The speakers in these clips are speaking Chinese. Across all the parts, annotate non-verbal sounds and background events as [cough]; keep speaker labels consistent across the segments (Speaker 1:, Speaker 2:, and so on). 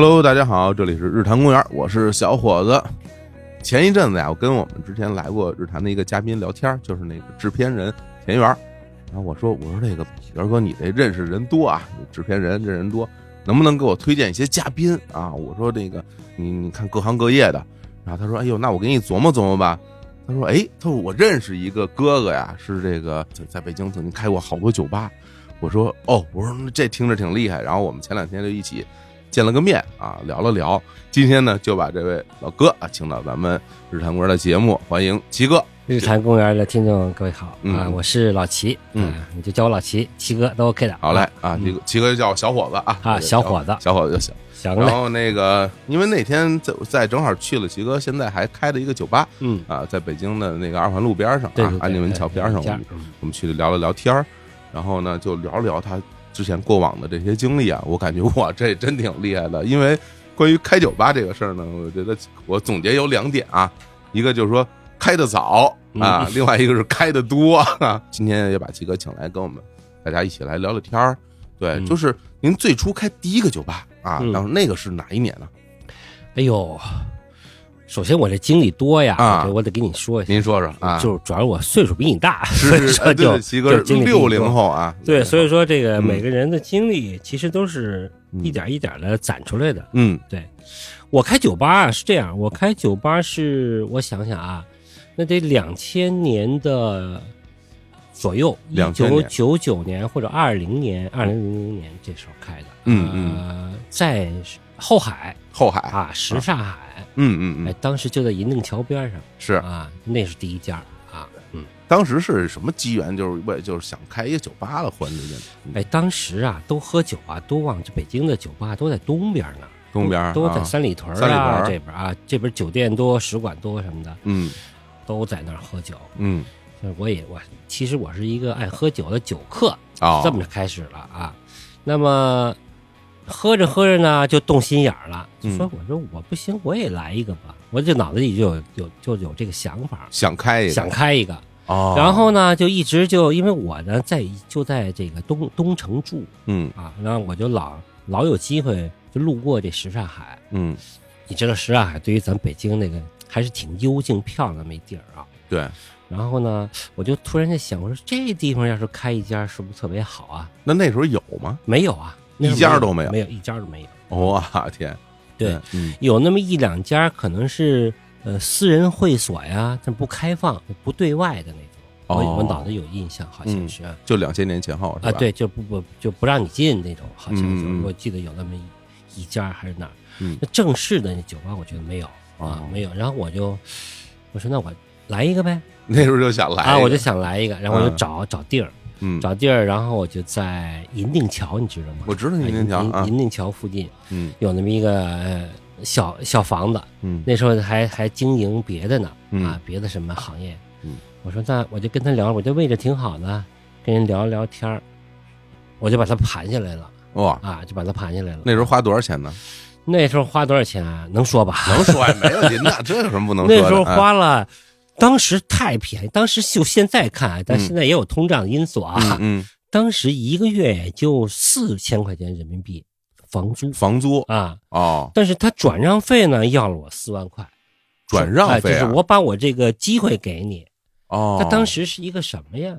Speaker 1: Hello，大家好，这里是日坛公园，我是小伙子。前一阵子呀，我跟我们之前来过日坛的一个嘉宾聊天，就是那个制片人田园。然后我说：“我说这个元哥，你这认识人多啊，制片人这人多，能不能给我推荐一些嘉宾啊？”我说：“这个你你看各行各业的。”然后他说：“哎呦，那我给你琢磨琢磨吧。”他说：“哎，他说我认识一个哥哥呀，是这个在在北京曾经开过好多酒吧。”我说：“哦，我说这听着挺厉害。”然后我们前两天就一起见了个面啊，聊了聊。今天呢，就把这位老哥啊请到咱们日坛公园的节目，欢迎齐哥。
Speaker 2: 日坛公园的听众各位好
Speaker 1: 嗯
Speaker 2: 啊，我是老齐，
Speaker 1: 嗯
Speaker 2: 啊，你就叫我老齐，齐哥都 OK 的。
Speaker 1: 好嘞啊，这个齐哥就叫我小伙子啊
Speaker 2: 啊小伙子
Speaker 1: 小伙子就行。然后那个，因为那天在在正好去了齐哥现在还开了一个酒吧
Speaker 2: 嗯，
Speaker 1: 啊，在北京的那个二环路边上啊安定门桥边上，我们我们去聊了聊天儿，然后呢就聊了聊他之前过往的这些经历啊，我感觉 [laughs] 我，这真挺厉害的。因为关于开酒吧这个事儿呢，我觉得我总结有两点啊，一个就是说开的早啊，[laughs] 另外一个是开的多啊。今天也把七哥请来跟我们大家一起来聊聊天儿。对，
Speaker 2: 嗯
Speaker 1: 就是您最初开第一个酒吧啊，
Speaker 2: 嗯
Speaker 1: 然后那个是哪一年呢？
Speaker 2: 哎呦，首先我这经历多呀，
Speaker 1: 啊。
Speaker 2: 我得我得跟你说一下，
Speaker 1: 您说说啊，
Speaker 2: 就是主要我岁数比你大，所以
Speaker 1: 是是，哎对
Speaker 2: 说就
Speaker 1: 对，齐哥
Speaker 2: 就是经历比你
Speaker 1: 六零后啊，
Speaker 2: 对，所以说这个
Speaker 1: 嗯。
Speaker 2: 每个人的经历其实都是一点一点的攒出来的。
Speaker 1: 嗯。对。
Speaker 2: 我开酒吧啊是这样，我开酒吧是我想想啊，那得两千年的左右，一
Speaker 1: 2000
Speaker 2: 九
Speaker 1: 年
Speaker 2: 九九年或者二零年、二零零零年这时候开的。
Speaker 1: 嗯。
Speaker 2: 呃，在后海
Speaker 1: 后海，
Speaker 2: 啊，什刹海，哎
Speaker 1: 嗯嗯。哎，，
Speaker 2: 当时就在银锭桥边上。
Speaker 1: 是。
Speaker 2: 啊，那是第一家啊，嗯，
Speaker 1: 当时是什么机缘？就是为就是想开一个酒吧了，忽然之间，
Speaker 2: 哎，当时啊都喝酒啊，都往这北京的酒吧都在东边呢。
Speaker 1: 东边
Speaker 2: 都在
Speaker 1: 啊
Speaker 2: 三里屯
Speaker 1: 三里屯
Speaker 2: 啊这边啊，这边酒店多，使馆多什么的，
Speaker 1: 嗯。
Speaker 2: 都在那儿喝酒。
Speaker 1: 嗯。
Speaker 2: 就是我也我其实我是一个爱喝酒的酒客，
Speaker 1: 哦，
Speaker 2: 这么就开始了啊。那么喝着喝着呢，就动心眼儿了，就说
Speaker 1: 嗯
Speaker 2: 我说我不行，我也来一个吧。我这脑子里就有有就有这个想法，
Speaker 1: 想开一个
Speaker 2: 想开一个。
Speaker 1: 哦，
Speaker 2: 然后呢，就一直就因为我呢在就在这个东东城住
Speaker 1: 嗯
Speaker 2: 啊，然后我就老老有机会就路过这什刹海。
Speaker 1: 嗯
Speaker 2: 你知道什刹海对于咱北京那个还是挺幽静漂亮的那地儿啊。
Speaker 1: 对，
Speaker 2: 然后呢，我就突然在想，我说这地方要是开一家，是不是特别好啊？
Speaker 1: 那那时候有吗？
Speaker 2: 没有啊，
Speaker 1: 一家都没有
Speaker 2: 没有一家都没有。
Speaker 1: 哇天，
Speaker 2: 对，
Speaker 1: 嗯
Speaker 2: 有那么一两家可能是呃私人会所呀，但不开放、不对外的那种。我
Speaker 1: 哦
Speaker 2: 我脑子有印象，好像是啊，
Speaker 1: 就两千年前后
Speaker 2: 啊，对，就不不就不让你进那种，好像是。我记得有那么一一家还是哪儿。正式的那酒吧我觉得没有啊
Speaker 1: 哦，
Speaker 2: 没有。然后我就我说那我来一个呗 [laughs]
Speaker 1: 那时候就想来
Speaker 2: 啊，我就想来一个，然后我就
Speaker 1: 嗯
Speaker 2: 找找地儿。
Speaker 1: 嗯，
Speaker 2: 找地儿，然后我就在银锭桥，你知道吗？
Speaker 1: 我知道银锭桥啊
Speaker 2: 银银锭桥附近
Speaker 1: 嗯
Speaker 2: 有那么一个呃小小房子，
Speaker 1: 嗯
Speaker 2: 那时候还还经营别的呢，
Speaker 1: 嗯
Speaker 2: 啊，别的什么行业。
Speaker 1: 嗯，
Speaker 2: 我说那我就跟他聊，我这位置挺好的，跟人聊聊天儿我就把它盘下来了
Speaker 1: 哇，
Speaker 2: 啊，就把它盘下来了。
Speaker 1: 那时候花多少钱呢？
Speaker 2: 那时候花多少钱啊？能说吧？
Speaker 1: 能说呀，没问题，[laughs] 那这有什么不能说的？
Speaker 2: 那时候
Speaker 1: 啊
Speaker 2: 花了，当时太便宜，当时就现在看，但
Speaker 1: 嗯。
Speaker 2: 现在也有通胀的因素啊。
Speaker 1: 嗯嗯，
Speaker 2: 当时一个月也就四千块钱人民币房租。
Speaker 1: 房租？
Speaker 2: 啊，
Speaker 1: 哦，
Speaker 2: 但是他转让费呢要了我四万块，
Speaker 1: 转让费啊？
Speaker 2: 哎就是我把我这个机会给你。
Speaker 1: 哦，
Speaker 2: 他当时是一个什么呀？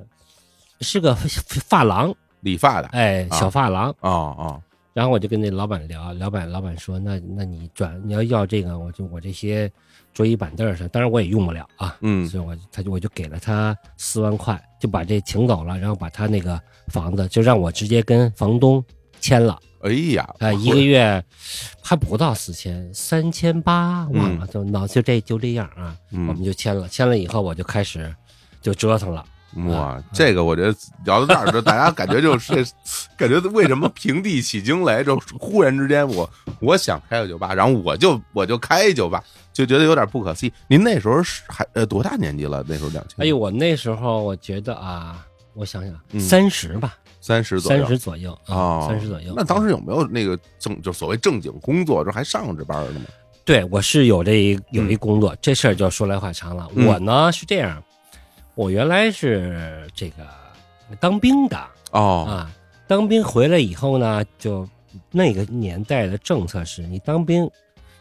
Speaker 2: 是个发廊，
Speaker 1: 理发的。
Speaker 2: 哎，
Speaker 1: 啊。
Speaker 2: 小发廊。
Speaker 1: 哦哦，
Speaker 2: 然后我就跟那老板聊，老板老板说，那那你转你要要这个，我就我这些桌椅板凳上，当然我也用不了啊，
Speaker 1: 嗯。
Speaker 2: 所以我他就我就给了他四万块，就把这请走了，然后把他那个房子就让我直接跟房东签了，
Speaker 1: 哎呀，
Speaker 2: 啊、一个月还不到四千，三千八忘了，就脑就这就这样啊，
Speaker 1: 嗯。
Speaker 2: 我们就签了，签了以后我就开始就折腾了，
Speaker 1: 哇，这个我觉得聊到这儿，就大家感觉就是感觉为什么平地起惊雷，就 [laughs] 忽然之间我我想开个酒吧，然后我就我就开一酒吧，就觉得有点不可思议。您那时候是还呃多大年纪了？那时候两千，
Speaker 2: 哎呦，我那时候我觉得啊，我想想
Speaker 1: 嗯
Speaker 2: 三十吧，
Speaker 1: 三十左右
Speaker 2: 三十左右啊，
Speaker 1: 哦，
Speaker 2: 三十左右。
Speaker 1: 那当时有没有那个正就所谓正经工作，这还上着班呢吗？
Speaker 2: 对我是有这一有一工作，这事儿就说来话长了。
Speaker 1: 嗯
Speaker 2: 我呢是这样，我原来是这个当兵的
Speaker 1: 哦，
Speaker 2: 啊，当兵回来以后呢，就那个年代的政策是你当兵，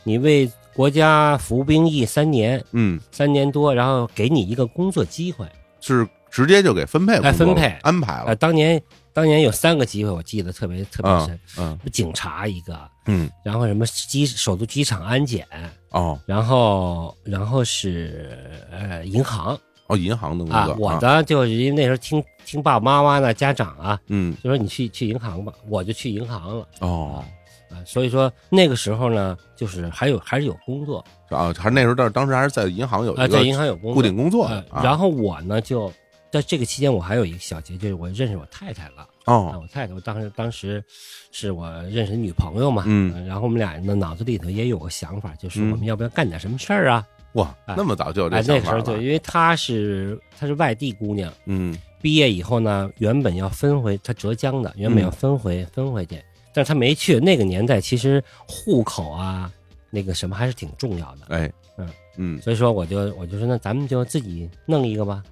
Speaker 2: 你为国家服兵役三年，
Speaker 1: 嗯，
Speaker 2: 三年多，然后给你一个工作机会。
Speaker 1: 是直接就给分配
Speaker 2: 分配。呃，
Speaker 1: 安排了，
Speaker 2: 当年当年有三个机会，我记得特别特别
Speaker 1: 嗯
Speaker 2: 深，
Speaker 1: 嗯
Speaker 2: 警察一个，
Speaker 1: 嗯，
Speaker 2: 然后什么机首都机场安检，
Speaker 1: 哦。
Speaker 2: 然后然后是呃银行。
Speaker 1: 哦，银行的工作，，
Speaker 2: 啊我呢就是因为那时候听听爸爸妈妈呢家长啊，
Speaker 1: 嗯。
Speaker 2: 就说你去去银行吧，我就去银行了。
Speaker 1: 哦。
Speaker 2: 啊，所以说那个时候呢，就是还有还是有工作。
Speaker 1: 啊，还是那时候当当时还是在银行有
Speaker 2: 啊，在银行有工作。
Speaker 1: 固定工作
Speaker 2: 然后我呢就在这个期间，我还有一个小节，就是我认识我太太了。啊，
Speaker 1: 哦
Speaker 2: 我太太，我当时当时是我认识的女朋友嘛，
Speaker 1: 嗯。
Speaker 2: 呃然后我们俩呢脑子里头也有个想法，就是
Speaker 1: 嗯。
Speaker 2: 我们要不要干点什么事儿啊？
Speaker 1: 哇，
Speaker 2: 哎
Speaker 1: 那么早就有这
Speaker 2: 哎，
Speaker 1: 想法了。
Speaker 2: 那个时候就因为她是她是外地姑娘，
Speaker 1: 嗯
Speaker 2: 毕业以后呢，原本要分回他浙江的，原本要分回、分回去，但是他没去。那个年代其实户口啊，那个什么还是挺重要的，
Speaker 1: 哎
Speaker 2: 嗯
Speaker 1: 嗯
Speaker 2: 所以说我就我就说那咱们就自己弄一个吧，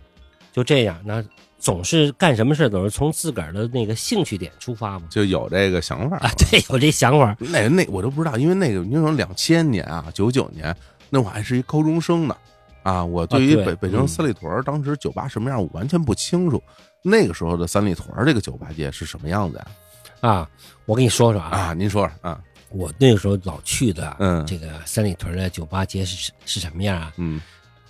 Speaker 2: 就这样。那总是干什么事总是从自个儿的那个兴趣点出发嘛。
Speaker 1: 就有这个想法
Speaker 2: 啊，对，有这想法。
Speaker 1: 那那我都不知道，因为那个你说两千年啊，九九年，那我还是一高中生呢，啊，我对于北北京
Speaker 2: 嗯
Speaker 1: 三里屯当时酒吧什么样，我完全不清楚。那个时候的三里屯这个酒吧街是什么样子呀？
Speaker 2: 啊，我跟你说说啊，
Speaker 1: 啊，您说说啊，
Speaker 2: 我那个时候老去的，
Speaker 1: 嗯
Speaker 2: 这个三里屯的酒吧街是是什么样啊？
Speaker 1: 嗯，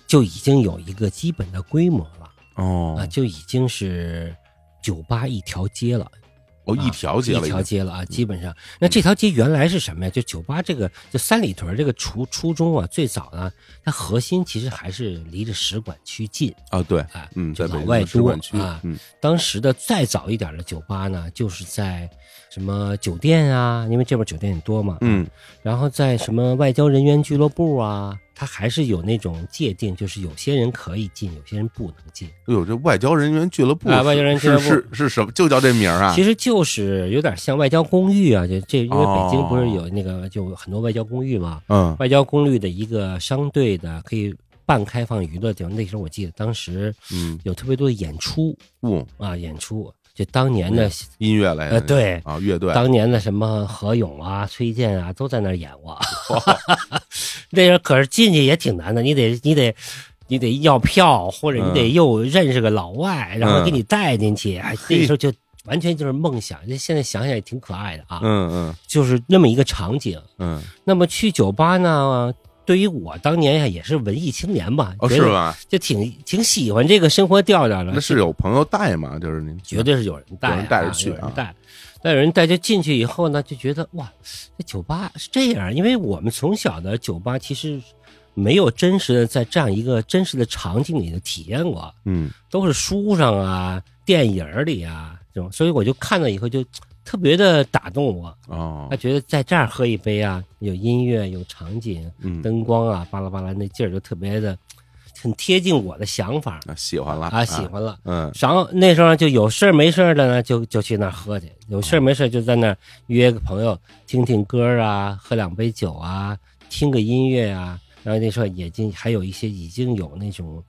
Speaker 2: 就已经有一个基本的规模了
Speaker 1: 哦
Speaker 2: 啊，就已经是酒吧一条街了。
Speaker 1: 哦，
Speaker 2: 啊
Speaker 1: 一条街了，
Speaker 2: 一条街了啊，基本上。那这条街原来是什么呀？就酒吧这个，就三里屯这个初初衷啊，最早呢，它核心其实还是离着使馆区近。
Speaker 1: 啊，对，
Speaker 2: 啊，
Speaker 1: 嗯，在
Speaker 2: 老外多啊，
Speaker 1: 嗯
Speaker 2: 当时的再早一点的酒吧呢，就是在什么酒店啊，因为这边酒店也多嘛，
Speaker 1: 嗯，
Speaker 2: 然后在什么外交人员俱乐部啊，它还是有那种界定，就是有些人可以进，有些人不能进。
Speaker 1: 哎呦，这外交人员俱乐部
Speaker 2: 啊外交人员俱乐部
Speaker 1: 是是是什么？就叫这名儿啊？
Speaker 2: 其实就是有点像外交公寓啊，就这因为北京
Speaker 1: 哦
Speaker 2: 不是有那个就很多外交公寓嘛，
Speaker 1: 嗯
Speaker 2: 外交公寓的一个相对的可以半开放娱乐地方。那时候我记得当时
Speaker 1: 嗯，
Speaker 2: 有特别多的演出
Speaker 1: 嗯
Speaker 2: 啊，演出就当年的
Speaker 1: 音乐类
Speaker 2: 呃对
Speaker 1: 啊，乐队
Speaker 2: 当年的什么何勇啊、崔健啊都在那儿演过。[laughs] 那时候可是进去也挺难的，你得你得。你得要票，或者你得
Speaker 1: 嗯
Speaker 2: 又认识个老外，然后给
Speaker 1: 嗯
Speaker 2: 你带进去。哎，那时候就完全就是梦想。这现在想想也挺可爱的啊。
Speaker 1: 嗯嗯
Speaker 2: 就是那么一个场景。
Speaker 1: 嗯，
Speaker 2: 那么去酒吧呢，对于我当年呀也是文艺青年吧，
Speaker 1: 哦，是吧？
Speaker 2: 就挺挺喜欢这个生活调调的。
Speaker 1: 那是有朋友带吗？就是您
Speaker 2: 绝对是有人带、啊，
Speaker 1: 有人带着去啊
Speaker 2: 有人带。那有人带就进去以后呢，就觉得哇，这酒吧是这样，因为我们从小的酒吧其实没有真实的在这样一个真实的场景里的体验过，
Speaker 1: 嗯
Speaker 2: 都是书上啊、电影里啊这种，所以我就看到以后就特别的打动我。
Speaker 1: 哦
Speaker 2: 他觉得在这儿喝一杯啊，有音乐，有场景，
Speaker 1: 嗯，
Speaker 2: 灯光啊，巴拉巴拉那劲儿就特别的，很贴近我的想法
Speaker 1: 那喜欢了
Speaker 2: 啊，喜欢了。
Speaker 1: 嗯
Speaker 2: 然后那时候就有事儿没事儿的呢，就就去那儿喝去；有事儿没事儿就在那儿约个朋友，听听歌啊，喝两杯酒啊，听个音乐啊。然后那时候已经还有一些已经有那种，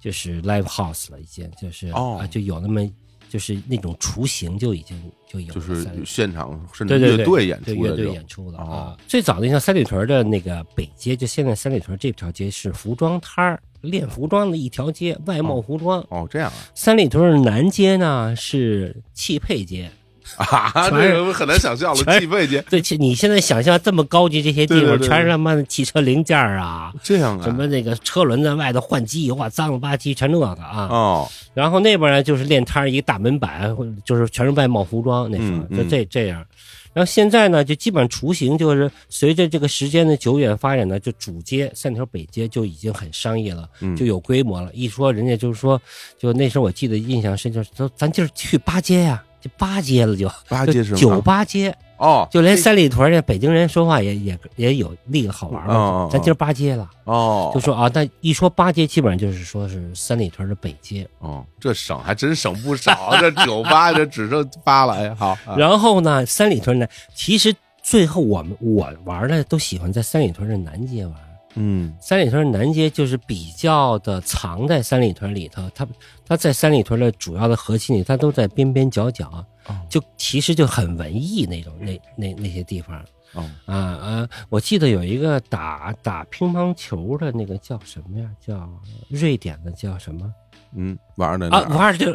Speaker 2: 就是 live house 了，已经就是、
Speaker 1: 哦
Speaker 2: 啊，就有那么就是那种雏形就已经就有了
Speaker 1: 就是现场甚至乐队演
Speaker 2: 出乐队演出了
Speaker 1: 哦
Speaker 2: 啊。最早的像三里屯的那个北街，就现在三里屯这条街是服装摊儿、练服装的一条街，外贸服装。
Speaker 1: 哦，这样
Speaker 2: 三里屯南街呢是汽配街，[laughs]
Speaker 1: 啊，这个很难想象了，
Speaker 2: 全
Speaker 1: 气配节
Speaker 2: 对，其你现在想象这么高级这些地方，全是他妈的汽车零件儿啊，
Speaker 1: 这样啊，
Speaker 2: 什么那个车轮在外头换机油啊，脏了吧唧，全这个啊。
Speaker 1: 哦，
Speaker 2: 然后那边呢就是练摊儿一个大门板，就是全是外贸服装，那时候
Speaker 1: 嗯
Speaker 2: 就这这样。然后现在呢，就基本上雏形就是随着这个时间的久远发展呢，就主街三条北街就已经很商业了，
Speaker 1: 嗯
Speaker 2: 就有规模了。一说人家就是说，就那时候我记得印象深，就是说咱就是去八街呀、就八街了就，
Speaker 1: 八街是吗
Speaker 2: 酒吧街，
Speaker 1: 哦，
Speaker 2: 就连三里屯这北京人说话也也也有那个好玩的，咱今儿八街了，
Speaker 1: 哦，
Speaker 2: 就说啊，但一说八街，基本上就是说是三里屯的北街。
Speaker 1: 哦，这省还真省不少，这酒吧这只剩八了，哎，好，啊。
Speaker 2: 然后呢，三里屯呢，其实最后我们我玩的都喜欢在三里屯的南街玩，
Speaker 1: 嗯。
Speaker 2: 三里屯南街就是比较的藏在三里屯里头，它它在三里屯的主要的核心里，它都在边边角角，
Speaker 1: 哦。
Speaker 2: 就其实就很文艺那种那那那些地方
Speaker 1: 哦。
Speaker 2: 啊啊！我记得有一个打打乒乓球的那个叫什么呀？叫瑞典的叫什么？
Speaker 1: 嗯？
Speaker 2: 瓦尔德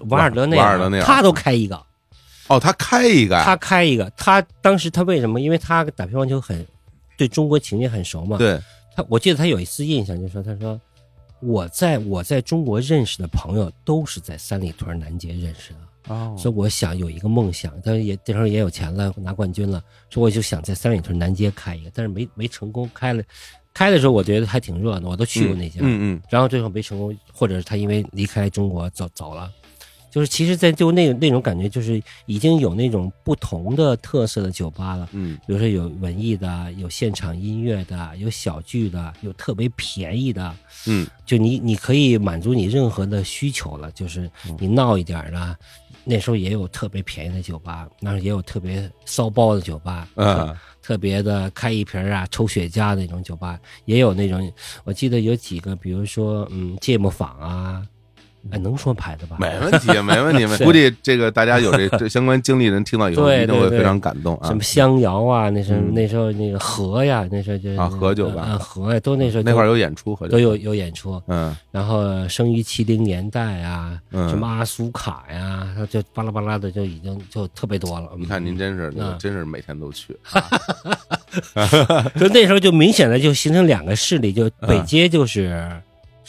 Speaker 2: 瓦尔德那
Speaker 1: 瓦尔德内尔
Speaker 2: 他都开一个，
Speaker 1: 哦，他开一个，
Speaker 2: 他开一个，他当时他为什么？因为他打乒乓球很对中国情节很熟嘛，
Speaker 1: 对，
Speaker 2: 他我记得他有一次印象，就是说他说我在我在中国认识的朋友都是在三里屯南街认识的，
Speaker 1: 哦，
Speaker 2: 所以我想有一个梦想，他也这时候也有钱了，拿冠军了，说我就想在三里屯南街开一个，但是没没成功，开了，开的时候我觉得还挺热闹，我都去过那家，
Speaker 1: 嗯嗯
Speaker 2: 然后最后没成功，或者是他因为离开中国走走了。就是其实，在就那那种感觉，就是已经有那种不同的特色的酒吧了。
Speaker 1: 嗯
Speaker 2: 比如说有文艺的，有现场音乐的，有小剧的，有特别便宜的，
Speaker 1: 嗯
Speaker 2: 就你你可以满足你任何的需求了。就是你闹一点儿的，那时候也有特别便宜的酒吧，那时候也有特别骚包的酒吧，
Speaker 1: 嗯
Speaker 2: 特别的开一瓶儿啊抽雪茄那种酒吧，也有那种我记得有几个，比如说嗯芥末坊啊，哎能说牌子吧？
Speaker 1: 没问题，没问题。[laughs] 估计这个大家有这这相关经历的人听到以后，一定会非常感动啊
Speaker 2: 什。么香窑啊，那时候、
Speaker 1: 嗯
Speaker 2: 那时候那个河呀，那时候就是
Speaker 1: 啊河酒吧
Speaker 2: 啊河呀，都那时候
Speaker 1: 那块儿
Speaker 2: 有
Speaker 1: 有演出，
Speaker 2: 都有有演出，
Speaker 1: 嗯
Speaker 2: 然后生于七零年代啊，
Speaker 1: 嗯
Speaker 2: 什么阿苏卡呀，他就巴拉巴拉的就已经就特别多了。
Speaker 1: 你看您真是
Speaker 2: 嗯
Speaker 1: 真是每天都去，[laughs] 啊 [laughs]
Speaker 2: 就那时候就明显的就形成两个势力，就
Speaker 1: 嗯
Speaker 2: 北街就是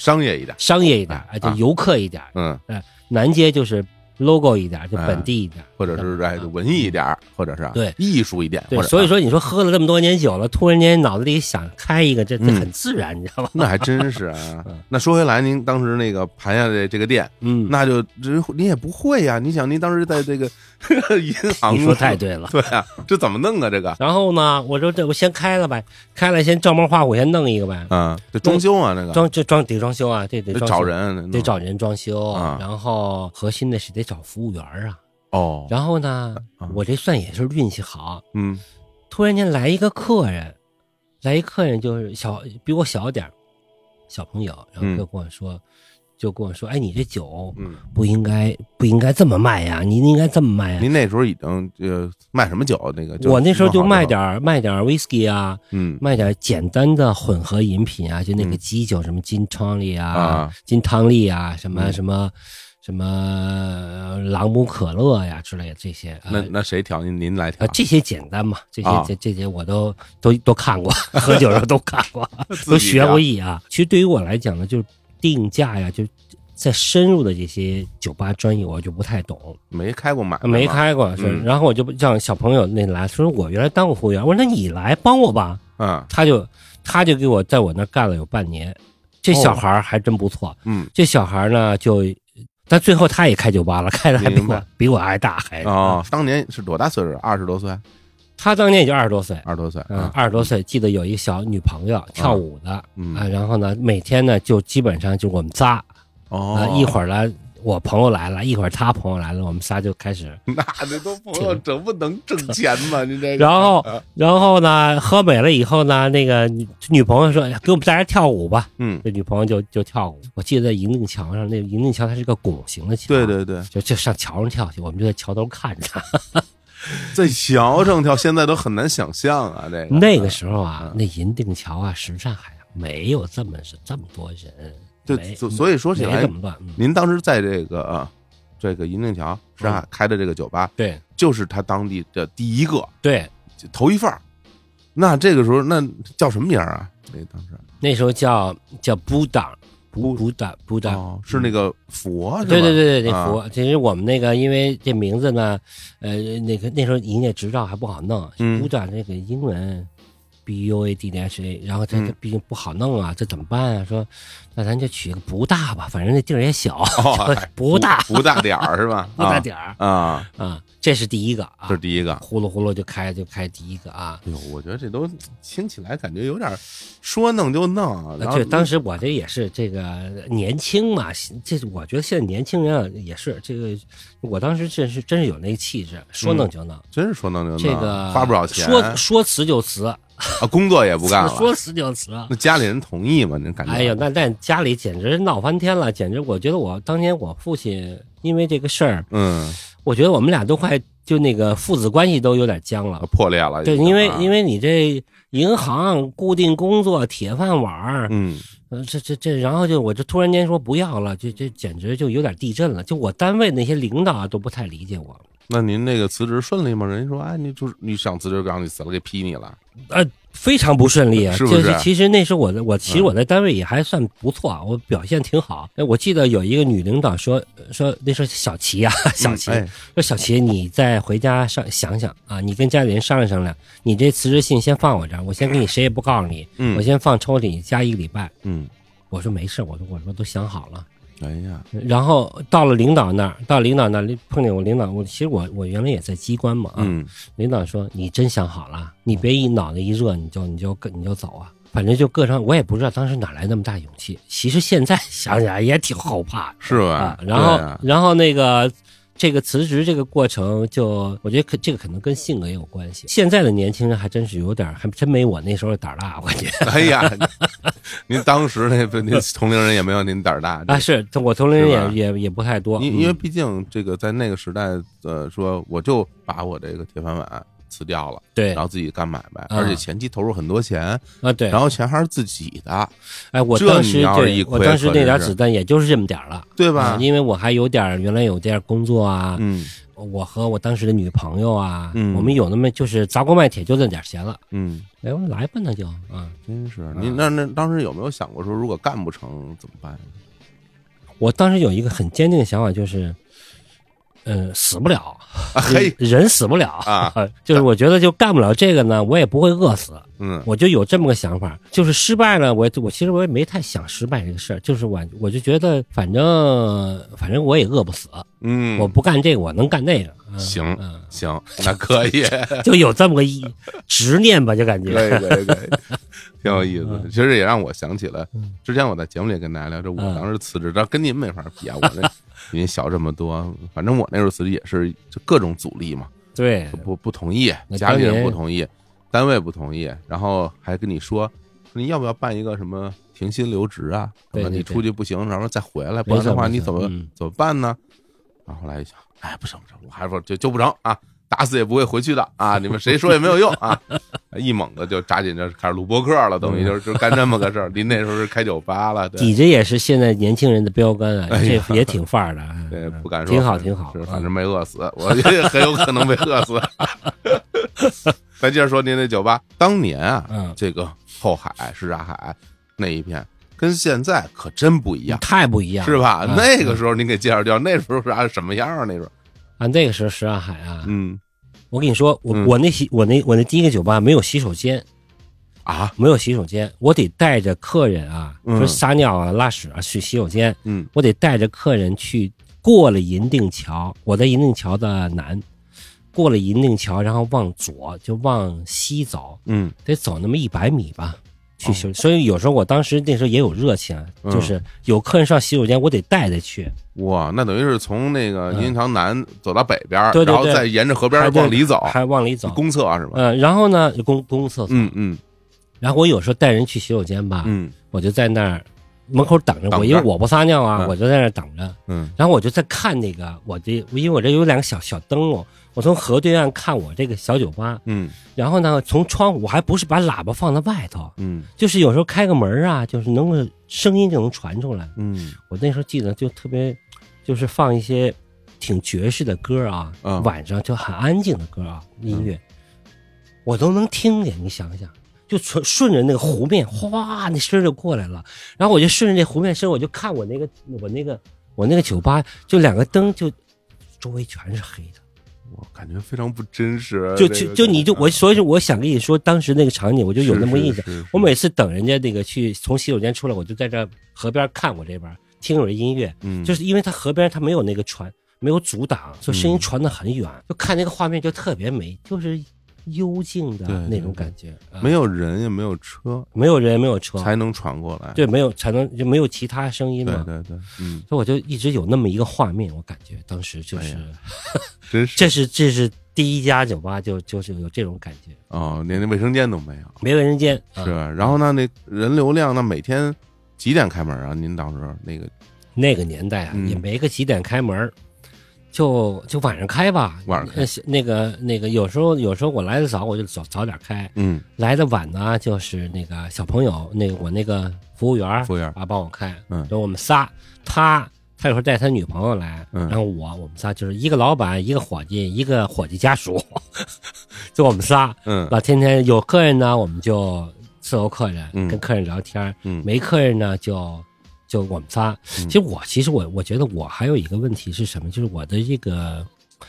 Speaker 1: 商业一点。
Speaker 2: 商业一点，哎，就
Speaker 1: 啊。
Speaker 2: 游客一点，
Speaker 1: 嗯，
Speaker 2: 哎，南街就是 logo 一点，就本地一点，
Speaker 1: 或者是哎文艺一点，或者是啊
Speaker 2: 对。
Speaker 1: 艺术一点，
Speaker 2: 对所以说你说喝了这么多年酒了，突然间脑子里想开一个，这这
Speaker 1: 嗯。
Speaker 2: 很自然，你知道吗？[laughs]
Speaker 1: 那还真是啊。[laughs]
Speaker 2: 嗯。
Speaker 1: 那说回来，您当时那个盘下的这个店，
Speaker 2: 嗯，
Speaker 1: 那就这您也不会呀。你想，您当时在这个 [laughs] 银行，
Speaker 2: 你说太对了。[laughs]
Speaker 1: 对啊，这怎么弄啊？这个？
Speaker 2: 然后呢，我说这我先开了呗，开了先照猫画虎先弄一个呗，
Speaker 1: 嗯，这装修啊，那个。
Speaker 2: 装这装得装修啊，这得
Speaker 1: 得找人，
Speaker 2: 得找人装修，
Speaker 1: 啊。
Speaker 2: 然后核心的是得找服务员啊。
Speaker 1: 哦，
Speaker 2: 然后呢
Speaker 1: 啊，
Speaker 2: 我这算也是运气好，
Speaker 1: 嗯。
Speaker 2: 突然间来一个客人，来一客人就是小比我小点儿小朋友，然后就跟我说，就跟我说，哎，你这酒
Speaker 1: 嗯，
Speaker 2: 不应该不应该这么卖呀，你应该这么卖呀。
Speaker 1: 您那时候已经呃卖什么酒？那个
Speaker 2: 我那时候就卖点卖点 whisky 啊，
Speaker 1: 嗯
Speaker 2: 卖点简单的混合饮品啊，就那个
Speaker 1: 嗯
Speaker 2: 基酒，什么金汤力啊、
Speaker 1: 啊
Speaker 2: 金汤力啊，什么
Speaker 1: 嗯
Speaker 2: 什么什么呃朗姆可乐呀之类的这些。
Speaker 1: 那
Speaker 2: 呃
Speaker 1: 那谁调？您您来调
Speaker 2: 呃，？这些简单嘛，这些
Speaker 1: 啊
Speaker 2: 这这些我都都都看过，[laughs] 喝酒的时候都看过，都学过艺啊。其实对于我来讲呢，就是定价呀，就在深入的这些酒吧专业，我就不太懂，
Speaker 1: 没开过买卖，
Speaker 2: 没开过是。
Speaker 1: 嗯
Speaker 2: 然后我就让小朋友那来说，我原来当过服务员，我说那你来帮我吧。
Speaker 1: 嗯
Speaker 2: 他就他就给我在我那儿干了有半年，这小孩儿还真不错。
Speaker 1: 嗯
Speaker 2: 这小孩儿呢，就但最后他也开酒吧了，开的还比我
Speaker 1: 明白
Speaker 2: 比我还大还。
Speaker 1: 哦，当年是多大岁数？二十多岁，
Speaker 2: 他当年也就二十多岁，
Speaker 1: 二十多岁
Speaker 2: 嗯，
Speaker 1: 啊，
Speaker 2: 二十多岁，记得有一个小女朋友跳舞的
Speaker 1: 嗯。
Speaker 2: 啊，然后呢，每天呢就基本上就我们仨。
Speaker 1: 哦。
Speaker 2: 啊，，一会儿呢我朋友来了，一会儿他朋友来了，我们仨就开始，[laughs]
Speaker 1: 那这都朋友，这不能挣钱吗？[laughs] 你这个，
Speaker 2: 然后
Speaker 1: 啊。
Speaker 2: 然后呢喝美了以后呢，那个女女朋友说哎给我们大家跳舞吧，
Speaker 1: 嗯，
Speaker 2: 这女朋友就就跳舞。我记得在银锭桥上，那银锭桥它是个拱形的桥，
Speaker 1: 对，对对，
Speaker 2: 就就上桥上跳去，我们就在桥头看着。[laughs]
Speaker 1: 在桥上跳，现在都很难想象啊，那个。
Speaker 2: 那个时候啊
Speaker 1: 嗯，
Speaker 2: 那银锭桥啊，什刹海啊，没有这么是这么多人，
Speaker 1: 对，所所以说起来您当时在这个啊，这个银锭桥是吧开的这个酒吧，
Speaker 2: 对
Speaker 1: 就是他当地的第一个
Speaker 2: 对，
Speaker 1: 头一份儿。那这个时候，那叫什么名儿啊？那当时。
Speaker 2: 那时候叫叫布达，布布达布达。
Speaker 1: 哦，是那个佛是吧？
Speaker 2: 对对对对，那
Speaker 1: 啊
Speaker 2: 佛，其实我们那个，因为这名字呢，呃，那个那时候营业执照还不好弄，
Speaker 1: 嗯
Speaker 2: 布达这个英文 B U A D H A，然后这这
Speaker 1: 嗯
Speaker 2: 毕竟不好弄啊，这怎么办啊？说那咱就取个不大吧，反正那地儿也小，
Speaker 1: 哦，[laughs]
Speaker 2: 不大
Speaker 1: 不大点儿是吧？[laughs]
Speaker 2: 不大点儿
Speaker 1: 啊啊，
Speaker 2: 啊，这是第一个啊
Speaker 1: 这是，第一个。
Speaker 2: 呼噜呼噜就开就开第一个啊。
Speaker 1: 哎呦，我觉得这都听起来感觉有点儿说弄就弄，然后
Speaker 2: 对，当时我这也是这个年轻嘛，这我觉得现在年轻人啊也是这个，我当时真是真是有那个气质，说弄就弄，
Speaker 1: 真是说弄就弄，
Speaker 2: 这个
Speaker 1: 花不少钱，
Speaker 2: 说说辞就辞，
Speaker 1: 啊，工作也不干了。
Speaker 2: 说辞就辞。
Speaker 1: 那家里人同意吗？您感觉？
Speaker 2: 哎呀，那那家里简直闹翻天了，简直！我觉得我当年我父亲因为这个事儿，
Speaker 1: 嗯，
Speaker 2: 我觉得我们俩都快就那个父子关系都有点僵了。
Speaker 1: 破裂了。
Speaker 2: 对，因为因
Speaker 1: 为
Speaker 2: 为你这银行固定工作铁饭碗儿，
Speaker 1: 嗯
Speaker 2: 呃，这这这，然后就我这突然间说不要了，这这简直就有点地震了。就我单位那些领导啊都不太理解我。
Speaker 1: 那您那个辞职顺利吗？人家说，哎，你就是你想辞职，让你死了，给批你了。
Speaker 2: 呃，非常不顺利啊！
Speaker 1: 是不是
Speaker 2: 就是其实那时候我的我其实
Speaker 1: 嗯
Speaker 2: 我在单位也还算不错啊，我表现挺好。哎，我记得有一个女领导说说那时候小齐啊，[laughs] 小齐、
Speaker 1: 哎
Speaker 2: 说小齐，你再回家上想想啊，你跟家里人商量商量，你这辞职信先放我这儿，我先给你谁也不告诉你，
Speaker 1: 嗯
Speaker 2: 我先放抽屉里加一个礼拜。
Speaker 1: 嗯，
Speaker 2: 我说没事，我说我说都想好了。
Speaker 1: 哎呀，
Speaker 2: 然后到了领导那儿，到领导那儿碰见我领导，我其实我我原来也在机关嘛啊，
Speaker 1: 嗯
Speaker 2: 领导说：“你真想好了，你别一脑袋一热你就你就你就走啊！反正就各上，我也不知道当时哪来那么大勇气。其实现在想起来也挺后怕
Speaker 1: 是吧
Speaker 2: 啊。？然后、
Speaker 1: 啊
Speaker 2: 然后那个这个辞职这个过程就，我觉得可这个可能跟性格也有关系。现在的年轻人还真是有点儿，还真没我那时候胆儿大，我觉得。[laughs]
Speaker 1: 哎呀，您当时那不您同龄人也没有您胆儿大
Speaker 2: 啊，是我同龄人也也也不太多，嗯
Speaker 1: 因因为毕竟这个在那个时代，呃，说我就把我这个铁饭碗辞掉了，
Speaker 2: 对
Speaker 1: 然后自己干买卖，
Speaker 2: 啊
Speaker 1: 而且前期投入很多钱，
Speaker 2: 啊对，
Speaker 1: 然后钱还是自己的，
Speaker 2: 哎，我当时
Speaker 1: 要是一亏
Speaker 2: 对我当时那点子弹也就是这么点儿了。
Speaker 1: 对吧
Speaker 2: 啊？因为我还有点原来有点工作啊，
Speaker 1: 嗯
Speaker 2: 我和我当时的女朋友啊，
Speaker 1: 嗯
Speaker 2: 我们有那么就是砸锅卖铁就那点钱了。
Speaker 1: 嗯，
Speaker 2: 哎，我说来吧，那就啊，
Speaker 1: 真是。你那那当时有没有想过说，如果干不成怎么办？
Speaker 2: 我当时有一个很坚定的想法，就是，呃，死不了，人死不了
Speaker 1: 啊，[laughs]
Speaker 2: 就是我觉得就干不了这个呢，我也不会饿死，
Speaker 1: 嗯
Speaker 2: 我就有这么个想法。就是失败了，我我其实我也没太想失败这个事儿，就是我我就觉得反正反正我也饿不死，
Speaker 1: 嗯，
Speaker 2: 我不干这个，我能干那个。嗯
Speaker 1: 行
Speaker 2: 嗯，
Speaker 1: 行，那可以，[laughs]
Speaker 2: 就有这么个意执念吧，就感
Speaker 1: 可以，
Speaker 2: 觉。
Speaker 1: 可以，可以，挺有意思其实也让我想起了
Speaker 2: 嗯
Speaker 1: 之前我在节目里跟大家聊，这我
Speaker 2: 嗯
Speaker 1: 当时辞职，但跟您没法比啊，我那 [laughs] 比您小这么多。反正我那时候辞职也是就各种阻力嘛，
Speaker 2: 对，
Speaker 1: 不不同意，家里人不同意，单位不同意，然后还跟你说你要不要办一个什么停薪留职啊？什么你出去不行，然后再回来，不然的话你怎么怎么办呢？然后后来一想，哎，不成不成，我还是说就就不成啊，打死也不会回去的啊！你们谁说也没有用啊！[laughs] 一猛子就扎进这开始录播客了，等于就是就干这么个事儿。您那时候是开酒吧了，对
Speaker 2: 你这也是现在年轻人的标杆啊，这也挺范儿的。
Speaker 1: 对，
Speaker 2: 嗯
Speaker 1: 不敢说，
Speaker 2: 挺好，挺好。
Speaker 1: 反正没饿死，我觉得很有可能被饿死。[laughs] 咱接着说您那酒吧，当年啊，
Speaker 2: 嗯
Speaker 1: 这个后海、什刹海那一片，跟现在可真不一样，
Speaker 2: 太不一样了，
Speaker 1: 是吧？
Speaker 2: 嗯
Speaker 1: 那个时候您给介绍介绍，那时候是啥什么样啊？那时候，
Speaker 2: 啊，那个时候什刹海啊，
Speaker 1: 嗯。
Speaker 2: 我跟你说，我
Speaker 1: 嗯。
Speaker 2: 我那洗我那我那第一个酒吧没有洗手间，
Speaker 1: 啊，
Speaker 2: 没有洗手间，我得带着客人啊，
Speaker 1: 嗯。
Speaker 2: 说撒尿啊、拉屎啊去洗手间，
Speaker 1: 嗯。
Speaker 2: 我得带着客人去过了银锭桥，我在银锭桥的南，过了银锭桥，然后往左就往西走，
Speaker 1: 嗯。
Speaker 2: 得走那么一百米吧。去洗手，所以有时候我当时那时候也有热情就是有客人上洗手间，我得带着去，
Speaker 1: 哇，那等于是从那个
Speaker 2: 嗯
Speaker 1: 银塘南走到北边，
Speaker 2: 对对对
Speaker 1: 然后再沿着河边往里走，
Speaker 2: 还往里走。
Speaker 1: 公厕啊是吧？
Speaker 2: 嗯，然后呢，公公厕所，
Speaker 1: 嗯嗯
Speaker 2: 然后我有时候带人去洗手间吧，
Speaker 1: 嗯
Speaker 2: 我就在那儿门口等着我，因为我不撒尿啊，
Speaker 1: 嗯
Speaker 2: 我就在那儿等着。
Speaker 1: 嗯
Speaker 2: 然后我就在看那个我这，因为我这有两个小小灯笼，我从河对岸看我这个小酒吧，
Speaker 1: 嗯
Speaker 2: 然后呢，从窗户我还不是把喇叭放在外头，
Speaker 1: 嗯
Speaker 2: 就是有时候开个门啊，就是能够声音就能传出来。
Speaker 1: 嗯
Speaker 2: 我那时候记得就特别，就是放一些挺爵士的歌啊，
Speaker 1: 嗯
Speaker 2: 晚上就很安静的歌啊，音乐，我都能听见。你想想，就顺顺着那个湖面，哗，那声就过来了。然后我就顺着那湖面声，我就看我那个我那个我那个酒吧，就两个灯，就周围全是黑的。
Speaker 1: 我感觉非常不真实，
Speaker 2: 就就就你就我，所以说我想跟你说，当时那个场景，我就有那么印象。我每次等人家那个去从洗手间出来，我就在这河边看我这边听有人音乐，
Speaker 1: 嗯。
Speaker 2: 就是因为它河边它没有那个船，没有阻挡，所以声音传得很远，就看那个画面就特别美，就是幽静的那种感觉。啊
Speaker 1: 没有人也没有车，
Speaker 2: 没有人也，没有车，
Speaker 1: 才能传过来。
Speaker 2: 对，没有才能就没有其他声音嘛。
Speaker 1: 对对对，嗯，
Speaker 2: 所以我就一直有那么一个画面，我感觉当时就是，
Speaker 1: 哎 [laughs] 真是
Speaker 2: 这是这是第一家酒吧就就是有这种感觉，
Speaker 1: 哦，连那卫生间都没有，
Speaker 2: 没卫生间，啊
Speaker 1: 是。然后呢，那人流量，那每天几点开门啊？您当时那个
Speaker 2: 那个年代啊，
Speaker 1: 嗯
Speaker 2: 也没个几点开门儿，就就晚上开吧。
Speaker 1: 晚上
Speaker 2: 那个那个，有时候有时候我来的早，我就早早点开；
Speaker 1: 嗯，
Speaker 2: 来的晚呢，就是那个小朋友，那个我那个服务员
Speaker 1: 服务员
Speaker 2: 啊帮我开。
Speaker 1: 嗯
Speaker 2: 就我们仨，他他有时候带他女朋友来，
Speaker 1: 嗯
Speaker 2: 然后我我们仨就是一个老板，一个伙计，一个伙计家属，[laughs] 就我们仨。
Speaker 1: 嗯
Speaker 2: 那天天有客人呢，我们就伺候客人，
Speaker 1: 嗯
Speaker 2: 跟客人聊天；
Speaker 1: 嗯
Speaker 2: 没客人呢，就就我们仨。
Speaker 1: 嗯
Speaker 2: 其实我其实我我觉得我还有一个问题是什么？就是我的这个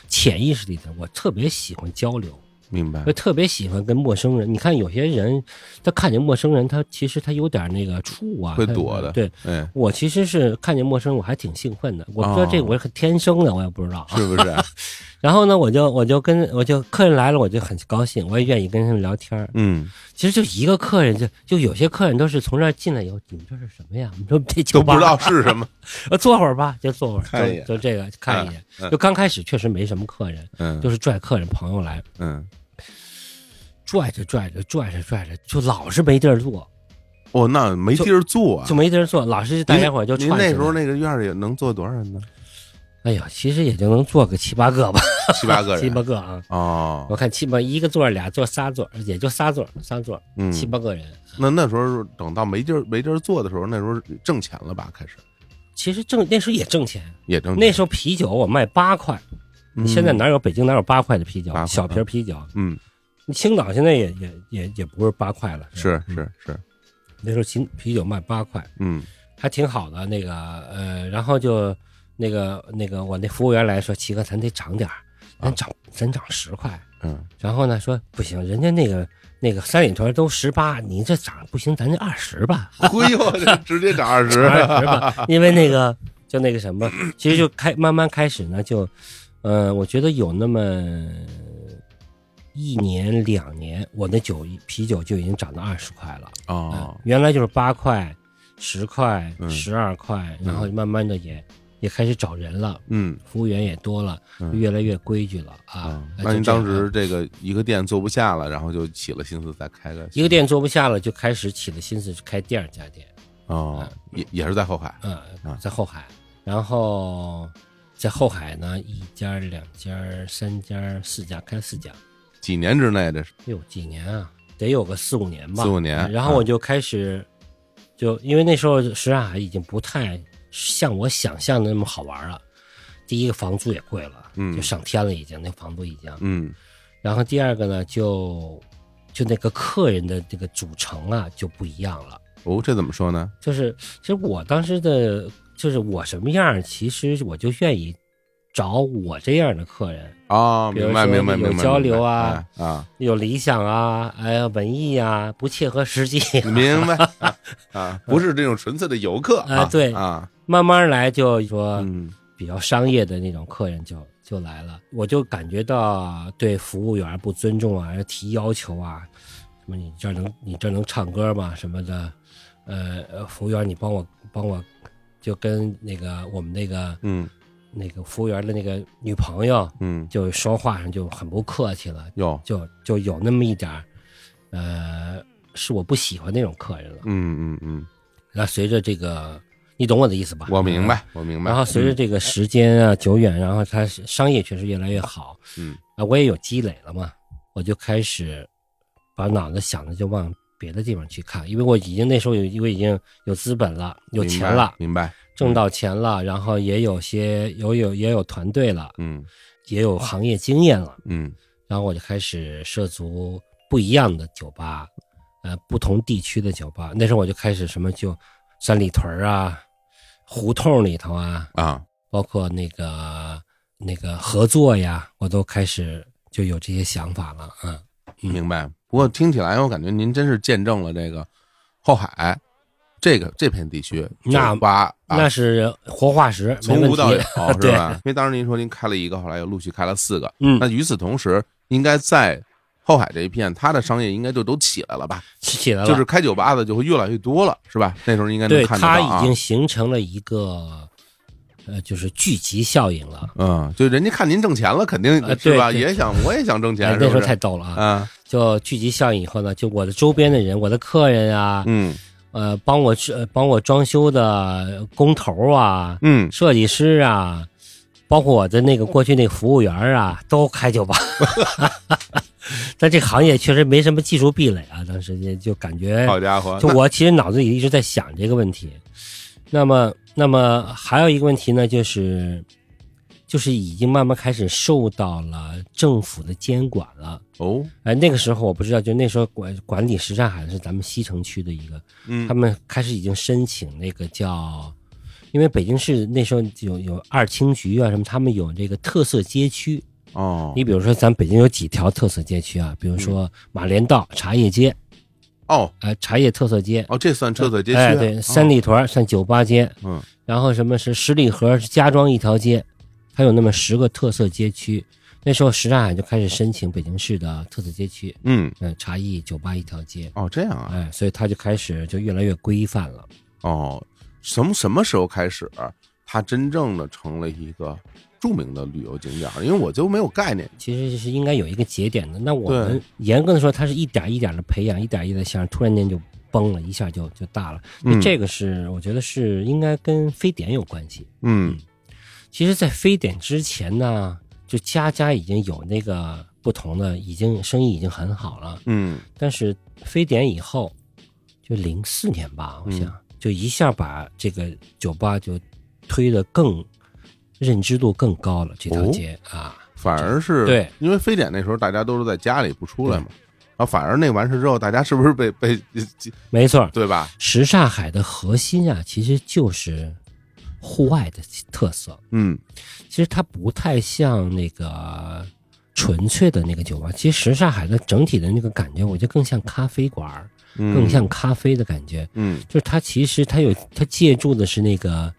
Speaker 2: 潜意识里头，我特别喜欢交流，
Speaker 1: 明白
Speaker 2: 我，特别喜欢跟陌生人。你看有些人，他看见陌生人，他其实他有点那个怵啊，
Speaker 1: 会躲的
Speaker 2: 对
Speaker 1: 哎，
Speaker 2: 我其实是看见陌生人，我还挺兴奋的。我不知道这
Speaker 1: 哦
Speaker 2: 我是天生的，我也不知道啊。
Speaker 1: 是不是？[laughs]
Speaker 2: 然后呢，我就我就跟我就客人来了，我就很高兴，我也愿意跟他们聊天儿。
Speaker 1: 嗯，
Speaker 2: 其实就一个客人，就就有些客人都是从这儿进来以后，你们这是什么呀？你们说这酒吧
Speaker 1: 都不知道是什么，[laughs]
Speaker 2: 呃，坐会儿吧，就坐会儿，就就这个看一眼。
Speaker 1: 嗯
Speaker 2: 就刚开始确实没什么客人，
Speaker 1: 嗯，
Speaker 2: 就是拽客人朋友来，
Speaker 1: 嗯，
Speaker 2: 拽着拽着拽着拽着，就老是没地儿坐，
Speaker 1: 哦，那没地儿坐啊
Speaker 2: 就。没地儿坐，老是大家伙儿就
Speaker 1: 您
Speaker 2: 串
Speaker 1: 那时候那个院儿里能坐多少人呢？
Speaker 2: 哎呀，其实也就能坐个七八个吧，
Speaker 1: 七八个人，[laughs]
Speaker 2: 七八个啊。
Speaker 1: 哦
Speaker 2: 我，看七八一个座俩座仨座，也就仨座仨座，
Speaker 1: 嗯，
Speaker 2: 七八个人。
Speaker 1: 那那时候等到没地儿没地儿坐的时候，那时候挣钱了吧？开始
Speaker 2: 其实挣那时候也挣钱，
Speaker 1: 也挣钱。
Speaker 2: 那时候啤酒我卖八块，
Speaker 1: 嗯
Speaker 2: 现在哪有北京哪有八块的啤酒小瓶啤酒，
Speaker 1: 嗯
Speaker 2: 你青岛现在也也也也不是八块了，
Speaker 1: 是
Speaker 2: 吧
Speaker 1: 是是
Speaker 2: 那时候啤啤酒卖八块，
Speaker 1: 嗯
Speaker 2: 还挺好的。那个呃，然后就那个那个我那服务员来说，七哥咱得涨点儿，咱涨咱涨十块。
Speaker 1: 嗯
Speaker 2: 然后呢说不行，人家那个那个三里屯都十八，你这涨不行，咱就二十吧，
Speaker 1: 哎呦，这直接涨二十，
Speaker 2: 二十吧，[laughs] 因为那个就那个什么，其实就开慢慢开始呢，就呃，我觉得有那么。一年两年，我那酒啤酒就已经涨到二十块了。
Speaker 1: 哦
Speaker 2: 嗯，原来就是八块、十块、
Speaker 1: 嗯
Speaker 2: 十二块，然后慢慢的也也开始找人了，
Speaker 1: 嗯。
Speaker 2: 服务员也多了，
Speaker 1: 嗯。
Speaker 2: 越来越规矩了啊
Speaker 1: 那您
Speaker 2: 就这样啊
Speaker 1: 当时这个一个店做不下了，然后就起了心思再开个
Speaker 2: 一个店做不下了，就开始起了心思开第二家店，
Speaker 1: 哦，也也是在后海，
Speaker 2: 嗯
Speaker 1: 啊，
Speaker 2: 在后海，然后在后海呢，一家、两家、三家、四家，开了四家，
Speaker 1: 几年之内这是
Speaker 2: 哟，几年啊？得有个四五年吧，
Speaker 1: 四五年。
Speaker 2: 然后我就开始，就因为那时候什刹海已经不太像我想象的那么好玩了。第一个房租也贵了，
Speaker 1: 嗯
Speaker 2: 就上天了，已经那房租已经。
Speaker 1: 嗯
Speaker 2: 然后第二个呢，就就那个客人的这个组成啊就不一样了。
Speaker 1: 哦，这怎么说呢？
Speaker 2: 就是其实我当时的就是我什么样，其实我就愿意找我这样的客人，
Speaker 1: 啊，
Speaker 2: 比如说
Speaker 1: 明白明白
Speaker 2: 有，交流啊
Speaker 1: 哎啊，
Speaker 2: 有理想啊，哎呀文艺啊，不切合实际。
Speaker 1: 明白啊啊，不是这种纯粹的游客啊，
Speaker 2: 哎对
Speaker 1: 啊，
Speaker 2: 慢慢来就说
Speaker 1: 嗯。
Speaker 2: 比较商业的那种客人就就来了，我就感觉到对服务员不尊重啊，提要求啊，什么你这能你这能唱歌吗？什么的，呃呃，服务员你帮我帮我，就跟那个我们那个
Speaker 1: 嗯。
Speaker 2: 那个服务员的那个女朋友，
Speaker 1: 嗯，
Speaker 2: 就说话上就很不客气了，
Speaker 1: 有，
Speaker 2: 就就有那么一点儿，呃，是我不喜欢那种客人了。
Speaker 1: 嗯嗯嗯，
Speaker 2: 那随着这个，你懂我的意思吧？
Speaker 1: 我明白，我明白。
Speaker 2: 然后随着这个时间啊久远，然后它是商业确实越来越好，
Speaker 1: 嗯
Speaker 2: 啊，我也有积累了嘛，我就开始把脑子想的就往别的地方去看，因为我已经那时候有，因为已经有资本了，有
Speaker 1: 明白
Speaker 2: 钱了，
Speaker 1: 明白，
Speaker 2: 挣到钱了，然后也有些有有也有团队了，
Speaker 1: 嗯
Speaker 2: 也有行业经验了，
Speaker 1: 嗯
Speaker 2: 然后我就开始涉足不一样的酒吧，呃，不同地区的酒吧。那时候我就开始什么就三里屯儿啊，胡同里头啊，
Speaker 1: 啊，
Speaker 2: 包括那个那个合作呀，我都开始就有这些想法了。嗯，嗯
Speaker 1: 明白。不过听起来，我感觉您真是见证了这个后海这个这片地区
Speaker 2: 那
Speaker 1: 酒吧啊
Speaker 2: 那是活化石，
Speaker 1: 从无到有，[laughs] 是吧？因为当时您说您开了一个，后来又陆续开了四个。
Speaker 2: 嗯
Speaker 1: 那与此同时，应该在后海这一片，它的商业应该就都起来了吧？
Speaker 2: 起来了，
Speaker 1: 就是开酒吧的就会越来越多了，是吧？那时候应该能，看得到啊。
Speaker 2: 它已经形成了一个呃，就是聚集效应了。
Speaker 1: 嗯，就人家看您挣钱了，肯定
Speaker 2: 呃
Speaker 1: 是吧？
Speaker 2: 对对
Speaker 1: 也想我也想挣钱，
Speaker 2: 哎那时候？太逗了啊！
Speaker 1: 啊，
Speaker 2: 就聚集效应以后呢，就我的周边的人，我的客人啊，
Speaker 1: 嗯
Speaker 2: 呃，帮我呃帮我装修的工头啊，
Speaker 1: 嗯，
Speaker 2: 设计师啊，包括我的那个过去那服务员啊，都开酒吧。[laughs] 在这个行业确实没什么技术壁垒啊，当时就就感觉，
Speaker 1: 好家伙，
Speaker 2: 就我其实脑子里一直在想这个问题。那么，那么还有一个问题呢，就是就是已经慢慢开始受到了政府的监管了。
Speaker 1: 哦，
Speaker 2: 哎，那个时候我不知道，就那时候管管理什刹海的是咱们西城区的一个，
Speaker 1: 嗯
Speaker 2: 他们开始已经申请那个叫，因为北京市那时候有有二轻局啊什么，他们有这个特色街区。
Speaker 1: 哦
Speaker 2: 你比如说，咱北京有几条特色街区啊，比如说马连道茶叶街，
Speaker 1: 哦
Speaker 2: 哎，茶叶特色街。
Speaker 1: 哦，这算特色街区啊？
Speaker 2: 哎，对，
Speaker 1: 哦
Speaker 2: 三里屯算酒吧街，
Speaker 1: 嗯
Speaker 2: 然后什么是十里河是家装一条街，它有那么十个特色街区。那时候什刹海就开始申请北京市的特色街区，
Speaker 1: 嗯
Speaker 2: 嗯，茶艺酒吧一条街，
Speaker 1: 哦这样啊
Speaker 2: 哎，所以它就开始就越来越规范了。
Speaker 1: 哦，什么什么时候开始，它真正的成了一个著名的旅游景点？因为我就没有概念。
Speaker 2: 其实是应该有一个节点的。那我们严格的说，它是一点一点的培养，一点一点的像突然间就崩了，一下就就大了。
Speaker 1: 嗯
Speaker 2: 这个是我觉得是应该跟非典有关系。
Speaker 1: 嗯
Speaker 2: 其实，在非典之前呢，就家家已经有那个不同的，已经生意已经很好了。
Speaker 1: 嗯
Speaker 2: 但是非典以后，就零四年吧，我想、
Speaker 1: 嗯
Speaker 2: 就一下把这个酒吧就推得更认知度更高了。这条
Speaker 1: 哦
Speaker 2: 街、啊，
Speaker 1: 反而是
Speaker 2: 对，
Speaker 1: 因为非典那时候大家都是在家里不出来嘛，然后反而那完事之后，大家是不是被被 [laughs]
Speaker 2: 没错，
Speaker 1: 对吧？
Speaker 2: 什刹海的核心啊，其实就是户外的特色。
Speaker 1: 嗯
Speaker 2: 其实它不太像那个纯粹的那个酒吧。其实什刹海的整体的那个感觉，我觉得更像咖啡馆，
Speaker 1: 嗯，
Speaker 2: 更像咖啡的感觉。
Speaker 1: 嗯
Speaker 2: 就是它其实它有它借助的是那个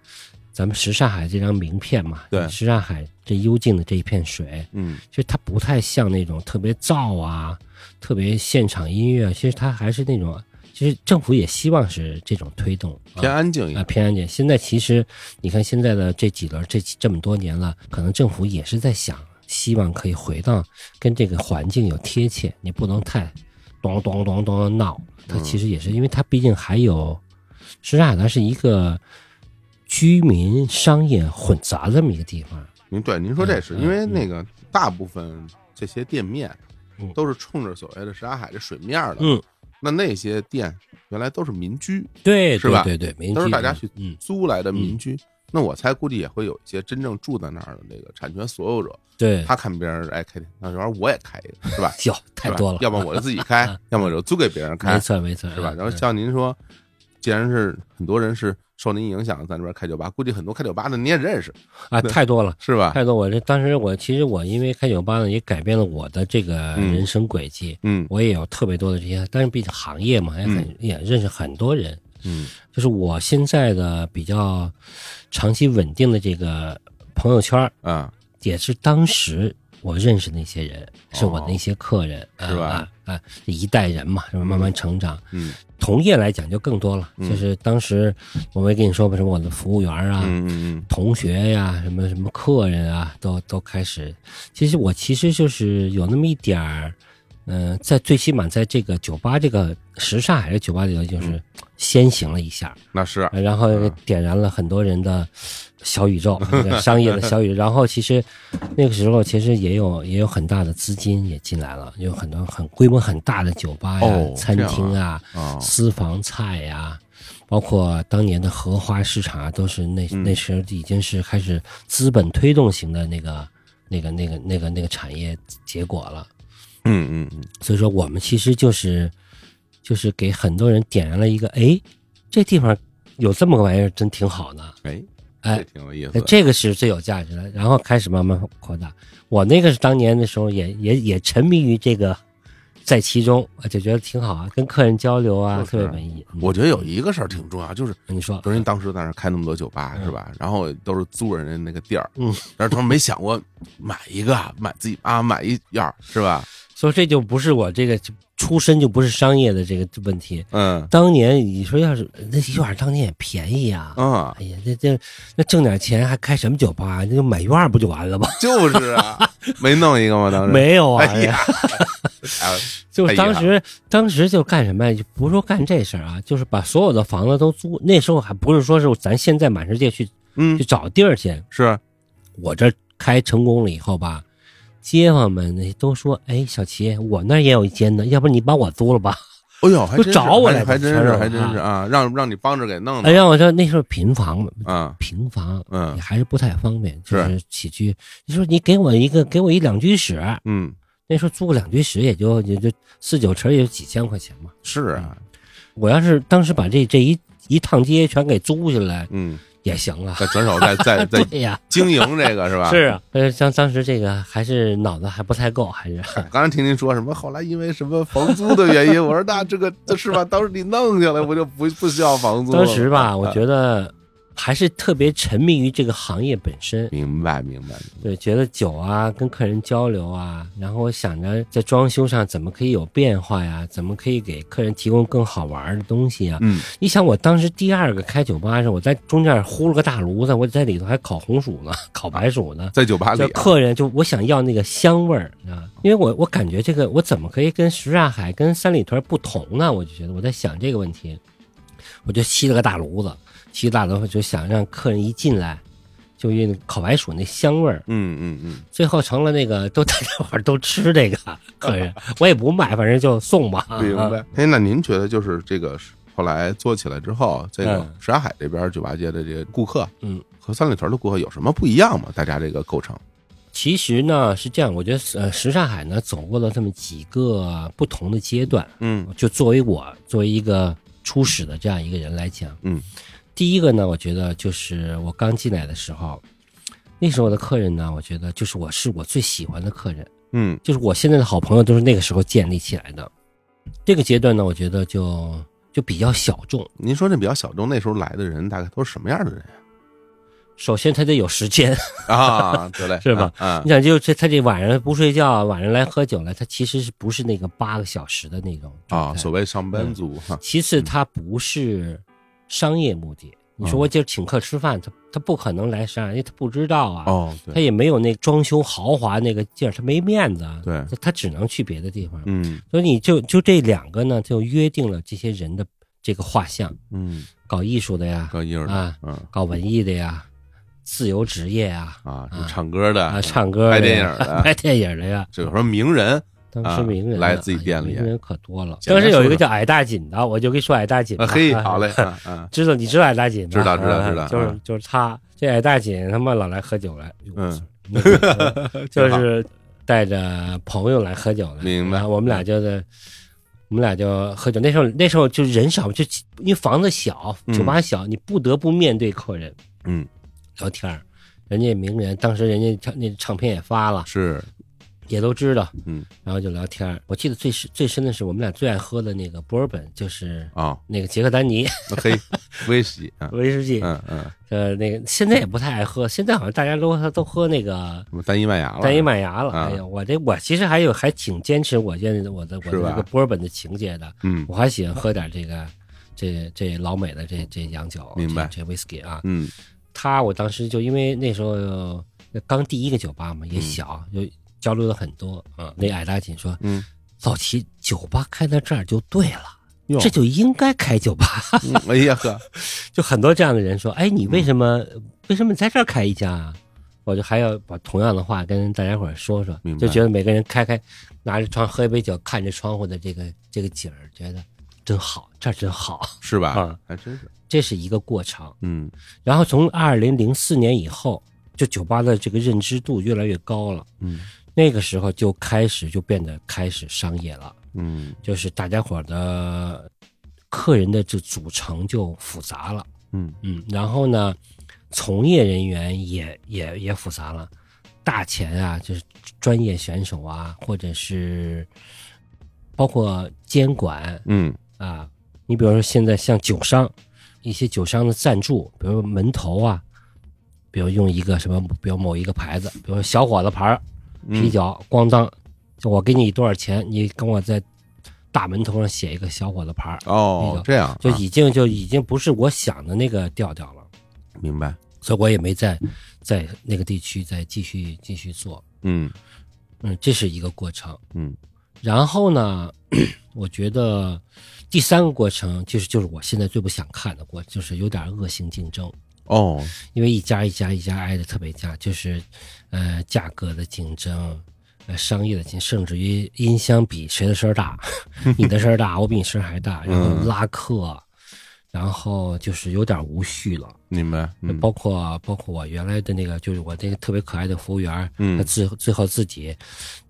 Speaker 2: 咱们什刹海这张名片嘛，
Speaker 1: 对
Speaker 2: 什刹海这幽静的这一片水，
Speaker 1: 嗯
Speaker 2: 其实它不太像那种特别燥啊、特别现场音乐，其实它还是那种。其实政府也希望是这种推动，啊
Speaker 1: 偏安静一
Speaker 2: 啊，
Speaker 1: 点。
Speaker 2: 偏安静。现在其实你看现在的这几轮，这这么多年了，可能政府也是在想，希望可以回到跟这个环境有贴切，你不能太咚咚咚咚的闹。它其实也是，因为它毕竟还有，什刹海它是一个居民商业混杂这么一个地方。
Speaker 1: 您对您说这是
Speaker 2: 嗯
Speaker 1: 因为
Speaker 2: 嗯
Speaker 1: 那个大部分这些店面
Speaker 2: 嗯
Speaker 1: 都是冲着所谓的什刹海这水面的，
Speaker 2: 嗯，
Speaker 1: 那那些店原来都是民居，
Speaker 2: 对，
Speaker 1: 是吧
Speaker 2: 对对对，民
Speaker 1: 都是大家去
Speaker 2: 嗯，
Speaker 1: 租来的民居。那我猜估计也会有一些真正住在那儿的那个产权所有者，
Speaker 2: 对，
Speaker 1: 他看别人爱开店，那这玩意儿我也开一个，是吧？[laughs]
Speaker 2: 哟，太多了，
Speaker 1: 要么我就自己开，[laughs] 要么就租给别人开
Speaker 2: 没，错没错，
Speaker 1: 是吧？
Speaker 2: 嗯
Speaker 1: 然后像您说，既然是很多人是受您影响在那边开酒吧，估计很多开酒吧的你也认识，
Speaker 2: 啊，太多了。
Speaker 1: 是吧？
Speaker 2: 太多，我这当时我其实我因为开酒吧呢，也改变了我的这个
Speaker 1: 嗯
Speaker 2: 人生轨迹。
Speaker 1: 嗯
Speaker 2: 我也有特别多的这些，但是毕竟行业嘛，也很、也认识很多人。
Speaker 1: 嗯
Speaker 2: 就是我现在的比较长期稳定的这个朋友圈儿，
Speaker 1: 啊，
Speaker 2: 也是当时我认识那些人，是我那些客人，
Speaker 1: 哦是吧
Speaker 2: 啊一代人嘛？慢慢成长。
Speaker 1: 嗯
Speaker 2: 同业来讲就更多了，
Speaker 1: 嗯
Speaker 2: 就是当时我没跟你说过，什么我的服务员啊，
Speaker 1: 嗯嗯
Speaker 2: 同学呀，什么什么客人啊，都都开始。其实我其实就是有那么一点儿，嗯、在最起码在这个酒吧这个时尚海的酒吧里头，就是先行了一下，
Speaker 1: 那是。
Speaker 2: 呃然后点燃了很多人的小宇宙，[laughs] 这个商业的小宇宙。然后其实那个时候其实也有也有很大的资金也进来了，有很多很规模很大的酒吧呀、
Speaker 1: 哦
Speaker 2: 餐厅啊、
Speaker 1: 啊，
Speaker 2: 私房菜呀、包括当年的荷花市场啊，都是那
Speaker 1: 嗯。
Speaker 2: 那时候已经是开始资本推动型的那个、那个、那个、那个、那个产业结果了。
Speaker 1: 嗯嗯嗯，
Speaker 2: 所以说，我们其实就是就是给很多人点燃了一个，哎，这地方有这么个玩意儿，真挺好的。
Speaker 1: 哎
Speaker 2: 哎
Speaker 1: 挺有意思
Speaker 2: 哎，这个是最有价值的，然后开始慢慢扩大。我那个是当年的时候也也也沉迷于这个，在其中就觉得挺好啊，跟客人交流啊，特别文艺。嗯
Speaker 1: 我觉得有一个事儿挺重要，就是
Speaker 2: 你说
Speaker 1: 比如您当时在那开那么多酒吧是吧？然后都是租人家那个地儿，
Speaker 2: 嗯，
Speaker 1: 但是他们没想过买一个，买自己啊买一样是吧？
Speaker 2: 所以这就不是我这个出身就不是商业的这个问题。
Speaker 1: 嗯
Speaker 2: 当年你说要是那一院当年也便宜啊，
Speaker 1: 啊，
Speaker 2: 哎呀，那这那挣点钱还开什么酒吧？那就买院儿不就完了吗？
Speaker 1: 就是啊，[laughs] 没弄一个吗？当时
Speaker 2: 没有啊，
Speaker 1: 哎呀，哎 [laughs]
Speaker 2: 就当时、当时就干什么呀？就不是说干这事儿啊，就是把所有的房子都租。那时候还不是说是咱现在满世界去
Speaker 1: 嗯
Speaker 2: 去找地儿去。
Speaker 1: 是
Speaker 2: 我这开成功了以后吧，街坊们那都说：“哎，小齐，我那儿也有一间呢，要不你把我租了吧？[laughs]
Speaker 1: 哎呦，还
Speaker 2: 找我来
Speaker 1: 还还真是，还真是啊，让让你帮着给弄？”
Speaker 2: 哎，
Speaker 1: 的
Speaker 2: 让我说那时候平房嘛，
Speaker 1: 啊，
Speaker 2: 平房
Speaker 1: 嗯。
Speaker 2: 也还是不太方便，就是。起居。你说你给我一个，给我一两居室，
Speaker 1: 嗯，
Speaker 2: 那时候租个两居室也就也就四九成也就几千块钱嘛。
Speaker 1: 是啊，
Speaker 2: 我要是当时把这这一一趟街全给租下来
Speaker 1: 嗯，
Speaker 2: 也行啊。
Speaker 1: 再转手再再 [laughs] 再
Speaker 2: 对呀，
Speaker 1: 经营这个是吧？
Speaker 2: 是啊，呃，当当时这个还是脑子还不太够，还是 [laughs]
Speaker 1: 刚才听您说什么，后来因为什么房租的原因，我说那这个这是吧？当时你弄下来，我就不不需要房租了。
Speaker 2: 当时吧，我觉得还是特别沉迷于这个行业本身。
Speaker 1: 明白明白，明白
Speaker 2: 对，觉得酒啊，跟客人交流啊，然后我想着在装修上怎么可以有变化呀，怎么可以给客人提供更好玩的东西啊。
Speaker 1: 嗯，
Speaker 2: 你想，我当时第二个开酒吧时，我在中间呼了个大炉子，我在里头还烤红薯呢，[laughs] 烤白薯呢。
Speaker 1: 在酒吧里
Speaker 2: 客人就我想要那个香味儿啊，因为我我感觉这个我怎么可以跟什刹海跟三里屯不同呢？我就觉得我在想这个问题，我就吸了个大炉子，沏大炉子就想让客人一进来就因为烤白薯那香味儿，
Speaker 1: 嗯嗯嗯，
Speaker 2: 最后成了那个都大家伙儿都吃这个 [laughs] 客人，我也不卖，反正就送吧。
Speaker 1: 明白。哎，那您觉得就是这个后来做起来之后，这个
Speaker 2: 嗯
Speaker 1: 什刹海这边酒吧街的这个顾客，
Speaker 2: 嗯，
Speaker 1: 和三里屯的顾客有什么不一样吗？大家这个构成，
Speaker 2: 其实呢是这样，我觉得呃，什刹海呢走过了这么几个不同的阶段。
Speaker 1: 嗯
Speaker 2: 就作为我作为一个初始的这样一个人来讲，
Speaker 1: 嗯，
Speaker 2: 第一个呢，我觉得就是我刚进来的时候，那时候的客人呢，我觉得就是我是我最喜欢的客人，
Speaker 1: 嗯。
Speaker 2: 就是我现在的好朋友都是那个时候建立起来的。这个阶段呢，我觉得就就比较小众。
Speaker 1: 您说这比较小众，那时候来的人大概都是什么样的人
Speaker 2: 首先，他得有时间，
Speaker 1: 啊，得嘞，[laughs]
Speaker 2: 是吧？
Speaker 1: 啊
Speaker 2: 你，想，就这他这晚上不睡觉，晚上来喝酒来，他其实是不是那个八个小时的那种
Speaker 1: 啊，所谓上班族哈，
Speaker 2: 其次，他不是商业目的。你说我今儿请客吃饭，他他不可能来商业，因为他不知道啊，
Speaker 1: 哦，
Speaker 2: 他，也没有那装修豪华那个劲儿，他没面子啊，
Speaker 1: 对
Speaker 2: 他他只能去别的地方。
Speaker 1: 嗯
Speaker 2: 所以你就就这两个呢，就约定了这些人的这个画像，
Speaker 1: 嗯，
Speaker 2: 搞艺术的呀，
Speaker 1: 搞艺术的
Speaker 2: 啊，
Speaker 1: 嗯
Speaker 2: 搞文艺的呀，自由职业呀，
Speaker 1: 啊，
Speaker 2: 啊
Speaker 1: 唱歌的
Speaker 2: 啊，唱歌
Speaker 1: 拍电影的 [laughs]
Speaker 2: 拍电影的呀。
Speaker 1: 这有什么名人 [laughs]
Speaker 2: 当时名人、
Speaker 1: 啊来自己店里
Speaker 2: 哎呀名人可多了。当时有一个叫矮大紧的，我就跟你说矮大紧？
Speaker 1: 嘿，
Speaker 2: 啊
Speaker 1: 好嘞，[laughs]
Speaker 2: 知道你知道矮大紧吗？
Speaker 1: 知道知道
Speaker 2: 啊
Speaker 1: 知道
Speaker 2: 就是
Speaker 1: 啊
Speaker 2: 就是他这矮大紧他妈老来喝酒来，
Speaker 1: 嗯，[laughs]
Speaker 2: 就是带着朋友来喝酒来，
Speaker 1: 明白
Speaker 2: 我们俩就是。我们俩就喝酒，那时候那时候就人少，就因为房子小，
Speaker 1: 嗯
Speaker 2: 酒吧小，你不得不面对客人
Speaker 1: 嗯，
Speaker 2: 聊天儿人家名人，当时人家唱那唱片也发了，
Speaker 1: 是，
Speaker 2: 也都知道，
Speaker 1: 嗯。
Speaker 2: 然后就聊天儿。我记得最深最深的是我们俩最爱喝的那个波尔本，就是
Speaker 1: 啊，
Speaker 2: 那个杰克丹尼。
Speaker 1: 那嘿，威士忌啊，
Speaker 2: 威士忌，
Speaker 1: 嗯嗯，
Speaker 2: 呃，那个现在也不太爱喝，现在好像大家都都喝那个
Speaker 1: 什么单一麦芽了，
Speaker 2: 单一麦芽了。
Speaker 1: 啊
Speaker 2: 哎呀，我这我其实还有还挺坚持我现我的我的这个波尔本的情节的，
Speaker 1: 嗯。
Speaker 2: 我还喜欢喝点这个这这老美的这这洋酒，
Speaker 1: 明白。
Speaker 2: 这这 whisky 啊。
Speaker 1: 嗯。
Speaker 2: 他我当时就因为那时候刚第一个酒吧嘛，也小，就交流了很多啊。那矮大紧说，
Speaker 1: 嗯，
Speaker 2: 早期酒吧开在这儿就对了。这就应该开酒吧，
Speaker 1: 嗯哎呀呵，[laughs]
Speaker 2: 就很多这样的人说：“哎，你为什么、为什么在这儿开一家啊？”我就还要把同样的话跟大家伙儿说说就觉得每个人开开，拿着窗喝一杯酒，看着窗户的这个这个景儿，觉得真好，这儿真好。
Speaker 1: 是吧
Speaker 2: 啊？
Speaker 1: 还真是，
Speaker 2: 这是一个过程。
Speaker 1: 嗯
Speaker 2: 然后从二零零四年以后，就酒吧的这个认知度越来越高了。
Speaker 1: 嗯
Speaker 2: 那个时候就开始就变得开始商业了，
Speaker 1: 嗯。
Speaker 2: 就是大家伙的客人的这组成就复杂了。
Speaker 1: 嗯。
Speaker 2: 嗯，然后呢，从业人员也也也复杂了，大钱啊，就是专业选手啊，或者是包括监管
Speaker 1: 嗯。
Speaker 2: 啊，你比如说现在像酒商，一些酒商的赞助，比如门头啊，比如用一个什么，比如某一个牌子，比如小伙子牌啤酒，咣当就我给你多少钱，你跟我在大门头上写一个小伙子牌儿，那，个
Speaker 1: 哦这样啊。
Speaker 2: 就已经就已经不是我想的那个调调了，
Speaker 1: 明白，
Speaker 2: 所以我也没在在那个地区再继续继续做。
Speaker 1: 嗯。
Speaker 2: 嗯，这是一个过程。
Speaker 1: 嗯。
Speaker 2: 然后呢，[clears throat] 我觉得第三个过程就是就是我现在最不想看的过，就是有点恶性竞争，
Speaker 1: 哦，
Speaker 2: 因为一家一家一家挨着特别近，就是呃价格的竞争。呃，商业的竞，甚至于音箱比谁的声儿大，[laughs] 你的声儿大，我比你声儿还大，然后
Speaker 1: 嗯
Speaker 2: 拉客，然后就是有点无序了。
Speaker 1: 明白，嗯。
Speaker 2: 包括包括我原来的那个，就是我那个特别可爱的服务员，
Speaker 1: 嗯。
Speaker 2: 他最最后自己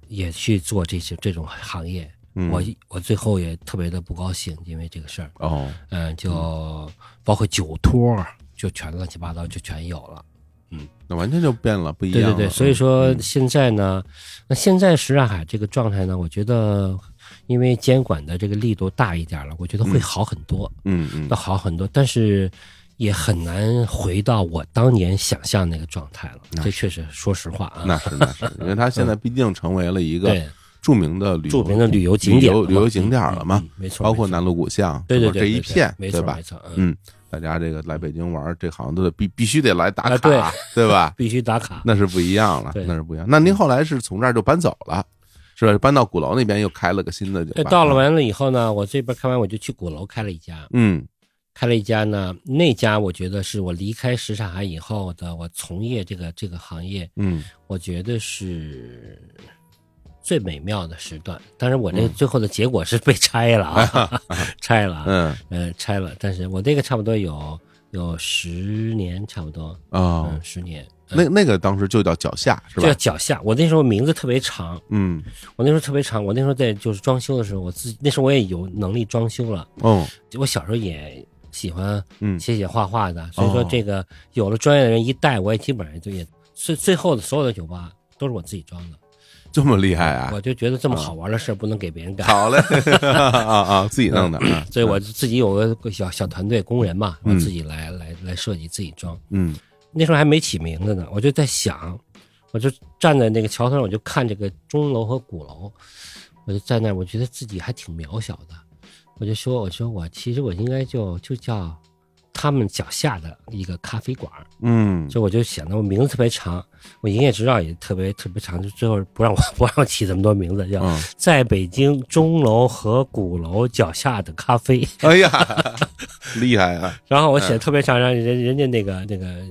Speaker 2: 也去做这些这种行业，
Speaker 1: 嗯。
Speaker 2: 我我最后也特别的不高兴，因为这个事儿，
Speaker 1: 哦，
Speaker 2: 嗯，就包括酒托，就全乱七八糟就全有了。
Speaker 1: 嗯那完全就变了，不一样了。
Speaker 2: 对对对，所以说
Speaker 1: 嗯
Speaker 2: 现在呢，那现在什刹海这个状态呢，我觉得因为监管的这个力度大一点了，我觉得会好很多，
Speaker 1: 嗯嗯
Speaker 2: 要好很多，但是也很难回到我当年想象那个状态了。
Speaker 1: 那
Speaker 2: 这确实，说实话啊，
Speaker 1: 那是那是，因为它现在 [laughs] 毕竟成为了一个
Speaker 2: 对
Speaker 1: 著名的旅游
Speaker 2: 著名的旅游景点
Speaker 1: 旅游景点了嘛
Speaker 2: 嗯，嗯没错，
Speaker 1: 包括南锣鼓巷，
Speaker 2: 对对对对
Speaker 1: 这一片，
Speaker 2: 没错没？错，嗯，
Speaker 1: 嗯，大家这个来北京玩，这好像都得必必须得来打
Speaker 2: 啊
Speaker 1: 卡，对吧？[laughs]
Speaker 2: 必须打卡。
Speaker 1: 那是不一样了，
Speaker 2: 对
Speaker 1: 那是不一样。那您后来是从这儿就搬走了，是吧？搬到鼓楼那边又开了个新的酒，吧。
Speaker 2: 到了完了以后呢，我这边开完我就去鼓楼开了一家，
Speaker 1: 嗯
Speaker 2: 开了一家呢，那家我觉得是我离开什刹海以后的，我从业这个这个行业，
Speaker 1: 嗯
Speaker 2: 我觉得是最美妙的时段。当然，我这
Speaker 1: 嗯。
Speaker 2: 最后的结果是被拆了啊 [laughs] [laughs] 拆了嗯，
Speaker 1: 嗯。
Speaker 2: 呃，拆了。但是我这个差不多有有十年，差不多，
Speaker 1: 哦。
Speaker 2: 嗯，，十年。
Speaker 1: 那那个当时就叫脚下是
Speaker 2: 这叫？脚下，我那时候名字特别长，
Speaker 1: 嗯。
Speaker 2: 我那时候特别长，我那时候在就是装修的时候，我自己那时候我也有能力装修了，
Speaker 1: 哦。
Speaker 2: 我小时候也喜欢
Speaker 1: 嗯
Speaker 2: 写写画画的，所以说
Speaker 1: 哦。
Speaker 2: 这个有了专业的人一带，我也基本上就也最最后的所有的酒吧都是我自己装的，
Speaker 1: 这么厉害啊！
Speaker 2: 我就觉得这么好玩的事儿不能给别人干，
Speaker 1: 好嘞。[laughs] 啊啊，自己弄的，啊。
Speaker 2: 所以我自己有个小小团队工人嘛，我
Speaker 1: 嗯。
Speaker 2: 自己来来来设计自己装。
Speaker 1: 嗯。
Speaker 2: 那时候还没起名字呢，我就在想，我就站在那个桥头上，我就看这个钟楼和鼓楼，我就在那儿，我觉得自己还挺渺小的，我就说，我说我其实我应该就就叫他们脚下的一个咖啡馆，
Speaker 1: 嗯
Speaker 2: 就我就显得我名字特别长，我营业执照也特别特别长，就最后不让我 [laughs] 不让我起这么多名字，叫
Speaker 1: 嗯，
Speaker 2: 在北京钟楼和鼓楼脚下的咖啡。[laughs]
Speaker 1: 哎呀，厉害啊！
Speaker 2: 然后我写的特别长，让人人家那个那个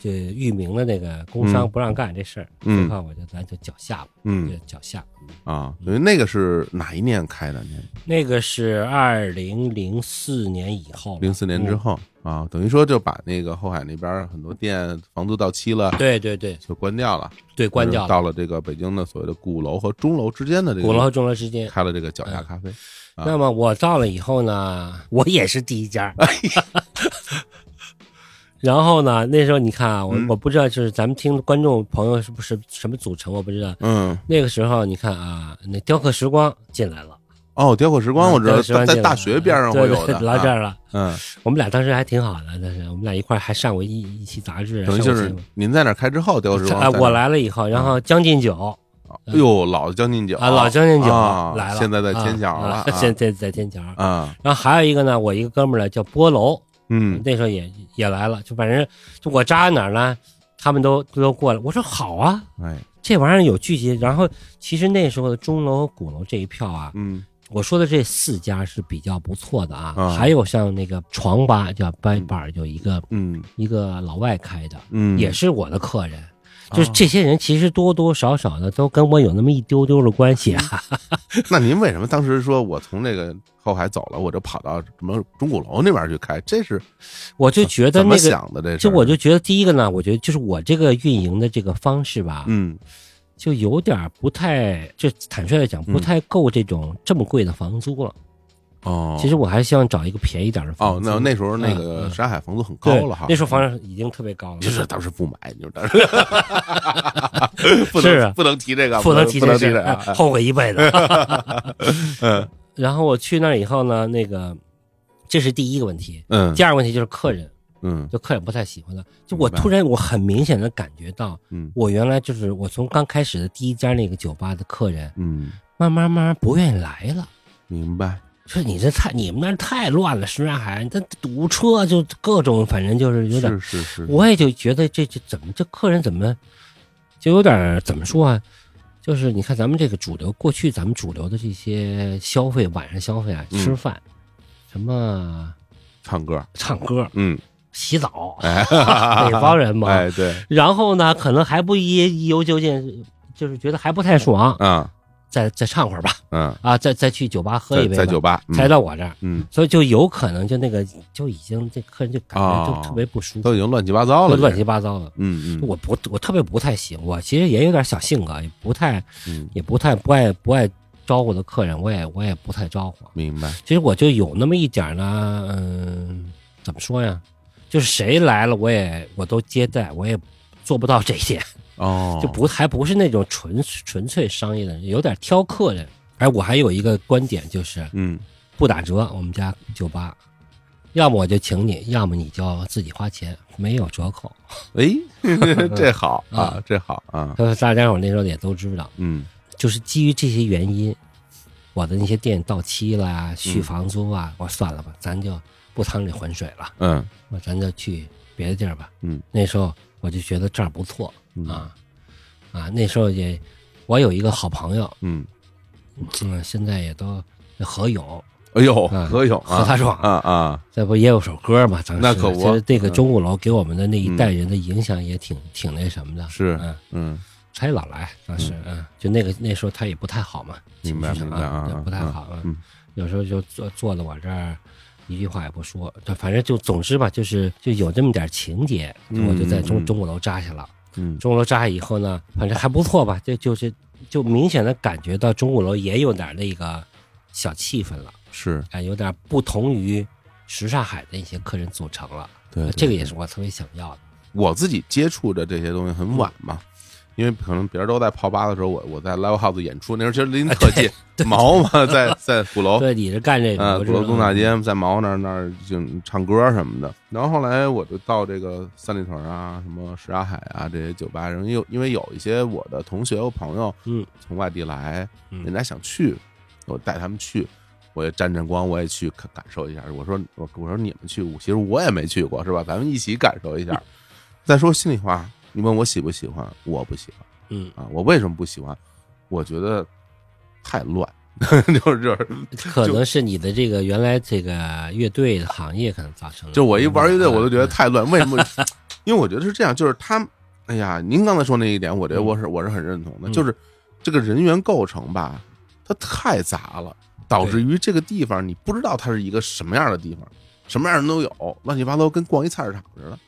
Speaker 2: 就域名的那个工商
Speaker 1: 嗯
Speaker 2: 不让干这事儿，
Speaker 1: 嗯
Speaker 2: 最后我就咱就脚下吧，
Speaker 1: 嗯
Speaker 2: 就脚下。
Speaker 1: 啊，等于那个是哪一年开的？您
Speaker 2: 那个是二零零四年以后吧，
Speaker 1: 零四年之
Speaker 2: 嗯
Speaker 1: 后啊，等于说就把那个后海那边很多店房租到期了，
Speaker 2: 对对对
Speaker 1: 就关掉了，
Speaker 2: 对，关掉了。
Speaker 1: 到了这个北京的所谓的鼓楼和钟楼之间的这个
Speaker 2: 鼓楼和钟楼之间。
Speaker 1: 开了这个脚下咖啡。啊
Speaker 2: 那么我到了以后呢，我也是第一家。[laughs] 然后呢，那时候你看啊，我
Speaker 1: 嗯。
Speaker 2: 我不知道，就是咱们听观众朋友是不是什么组成，我不知道。
Speaker 1: 嗯，
Speaker 2: 那个时候你看啊，那雕刻时光进来了，
Speaker 1: 哦，雕刻时光我知道，在大学边上会
Speaker 2: 对
Speaker 1: 有的，
Speaker 2: 对来这
Speaker 1: 啊
Speaker 2: 儿了。
Speaker 1: 嗯，
Speaker 2: 我们俩当时还挺好的，但是我们俩一块还上过一一期杂志，
Speaker 1: 等于就是您在那开之后，雕刻时光
Speaker 2: 啊，我来了以后，然后将进酒。
Speaker 1: 哎呦，老将进酒。
Speaker 2: 啊，老将进酒
Speaker 1: 啊
Speaker 2: 来了，
Speaker 1: 现在在天桥
Speaker 2: 啊。现在在天桥。
Speaker 1: 啊，
Speaker 2: 然后还有一个呢，我一个哥们儿呢叫波楼，
Speaker 1: 嗯
Speaker 2: 那时候也也来了，就反正就我扎哪儿呢，他们都都过来。我说好啊，
Speaker 1: 哎，
Speaker 2: 这玩意儿有聚集。然后其实那时候的钟楼、鼓楼这一票啊，
Speaker 1: 嗯
Speaker 2: 我说的这四家是比较不错的啊，
Speaker 1: 啊
Speaker 2: 还有像那个床吧叫班板儿，有一个
Speaker 1: 嗯
Speaker 2: 一个老外开的，
Speaker 1: 嗯，
Speaker 2: 也是我的客人。就是这些人其实多多少少的都跟我有那么一丢丢的关系啊。[laughs]
Speaker 1: 那您为什么当时说我从那个后海走了，我就跑到什么钟鼓楼那边去开？这是
Speaker 2: 我就觉得那个，
Speaker 1: 想的？这
Speaker 2: 就我就觉得第一个呢，我觉得就是我这个运营的这个方式吧，
Speaker 1: 嗯
Speaker 2: 就有点不太，就坦率来讲，不太够这种这么贵的房租了。
Speaker 1: 哦，
Speaker 2: 其实我还希望找一个便宜点的房
Speaker 1: 哦，
Speaker 2: 租。
Speaker 1: 那那时候那
Speaker 2: 嗯
Speaker 1: 个
Speaker 2: 嗯
Speaker 1: 山海房租很高
Speaker 2: 对
Speaker 1: 了哈，
Speaker 2: 那时候房价已经特别高了，
Speaker 1: 就是当时不买，就是当时不
Speaker 2: 是啊。
Speaker 1: 不能提这个，
Speaker 2: 不能提
Speaker 1: 不能
Speaker 2: 这
Speaker 1: 个
Speaker 2: 后悔一辈子。[laughs]
Speaker 1: 嗯。
Speaker 2: 然后我去那儿以后呢，那个这是第一个问题，
Speaker 1: 嗯。
Speaker 2: 第二个问题就是客人，
Speaker 1: 嗯。
Speaker 2: 就客人不太喜欢的。就我
Speaker 1: 明白
Speaker 2: 突然我很明显的感觉到，
Speaker 1: 嗯。
Speaker 2: 我原来就是我从刚开始的第一家那个酒吧的客人，
Speaker 1: 嗯，
Speaker 2: 慢慢慢慢不愿意来了。
Speaker 1: 明白。
Speaker 2: 说你这太你们那儿太乱了，什刹海，这堵车就各种，反正就是有点
Speaker 1: 是是是，
Speaker 2: 我也就觉得这这怎么这客人怎么就有点怎么说啊？就是你看咱们这个主流，过去咱们主流的这些消费，晚上消费啊，
Speaker 1: 嗯
Speaker 2: 吃饭，什么
Speaker 1: 唱歌，
Speaker 2: 唱歌、
Speaker 1: 嗯，
Speaker 2: 洗澡，
Speaker 1: 哎，
Speaker 2: 北方人嘛。[laughs]
Speaker 1: 哎，对，
Speaker 2: 然后呢，可能还不一一游究竟，就是觉得还不太爽，
Speaker 1: 啊，
Speaker 2: 再再唱会儿吧，
Speaker 1: 嗯，
Speaker 2: 啊，再再去酒吧喝一杯吧，
Speaker 1: 在酒吧，嗯
Speaker 2: 才到我这儿。
Speaker 1: 嗯，
Speaker 2: 所以就有可能就那个就已经这客人就感觉
Speaker 1: 哦
Speaker 2: 就特别不舒服，
Speaker 1: 都已经乱七八糟了，
Speaker 2: 乱七八糟的。
Speaker 1: 嗯嗯
Speaker 2: 我不我特别不太行，我其实也有点小性格，也不太
Speaker 1: 嗯，
Speaker 2: 也不太不爱不爱招呼的客人，我也我也不太招呼。
Speaker 1: 明白，
Speaker 2: 其实我就有那么一点呢，嗯，怎么说呀？就是谁来了，我也我都接待，我也做不到这一点，
Speaker 1: 哦，
Speaker 2: 就不还不是那种纯纯粹商业的人，有点挑客人。哎，我还有一个观点就是
Speaker 1: 嗯，
Speaker 2: 不打折，我们家酒吧，要么我就请你，要么你就自己花钱，没有折扣。
Speaker 1: 哎，[laughs] 这好 [laughs] 啊，这好啊，
Speaker 2: 呃，大家伙那时候也都知道，
Speaker 1: 嗯
Speaker 2: 就是基于这些原因，我的那些店到期了啊，续房租啊，我算了吧，咱就不趟这浑水了，
Speaker 1: 嗯
Speaker 2: 我咱就去别的地儿吧。
Speaker 1: 嗯，
Speaker 2: 那时候我就觉得这儿不错
Speaker 1: 嗯
Speaker 2: 啊啊，那时候也我有一个好朋友，
Speaker 1: 嗯，
Speaker 2: 嗯，现在也都何勇，
Speaker 1: 哎呦，
Speaker 2: 啊
Speaker 1: 何勇啊，
Speaker 2: 何大壮
Speaker 1: 啊啊，
Speaker 2: 这不也有首歌嘛？当时
Speaker 1: 那可不。
Speaker 2: 其实这个
Speaker 1: 嗯。
Speaker 2: 钟鼓楼给我们的那一代人的影响也挺挺那什么的。
Speaker 1: 是
Speaker 2: 嗯，
Speaker 1: 嗯，
Speaker 2: 他也老来，当时嗯，就那个那时候他也不太好嘛，情绪
Speaker 1: 白啊
Speaker 2: 对不太好啊。
Speaker 1: 嗯。
Speaker 2: 有时候就坐坐在我这儿，一句话也不说，就反正就总之吧，就是就有这么点情节，
Speaker 1: 嗯
Speaker 2: 我就在钟钟鼓楼扎下了。
Speaker 1: 嗯
Speaker 2: 钟楼扎下以后呢，反正还不错吧，就就是就明显的感觉到钟鼓楼也有点那个小气氛了，
Speaker 1: 是
Speaker 2: 哎，有点不同于什刹海的一些客人组成了。
Speaker 1: 对，对
Speaker 2: 这个也是我特别想要的。
Speaker 1: 我自己接触的这些东西很晚嘛，因为可能别人都在泡吧的时候，我我在 live house 演出，那时候其实 [laughs] 离你特近，[laughs] 毛嘛，在 [laughs] 在鼓楼，
Speaker 2: 对，你是干这
Speaker 1: 啊，
Speaker 2: 个，
Speaker 1: 鼓楼东大街，在毛那儿那儿就唱歌什么的。然后后来我就到这个三里屯啊，什么什刹海啊这些酒吧，然后又因为有一些我的同学和朋友，
Speaker 2: 嗯，
Speaker 1: 从外地来，
Speaker 2: 嗯
Speaker 1: 人家想去，我带他们去。我也沾沾光，我也去感感受一下。我说我我说你们去，其实我也没去过，是吧？咱们一起感受一下。再说心里话，你问我喜不喜欢，我不喜欢
Speaker 2: 嗯，
Speaker 1: 啊。我为什么不喜欢？我觉得太乱，[laughs] 就是就是
Speaker 2: 可能是你的这个原来这个乐队的行业可能造成的。
Speaker 1: 就我一玩乐队，我都觉得
Speaker 2: 嗯
Speaker 1: 太乱。为什么？[laughs] 因为我觉得是这样，就是他，哎呀，您刚才说那一点，我觉得
Speaker 2: 嗯
Speaker 1: 我是我是很认同的，
Speaker 2: 嗯
Speaker 1: 就是这个人员构成吧，它太杂了，导致于这个地方你不知道它是一个什么样的地方，什么样的人都有，乱七八糟，跟逛一菜市场似的。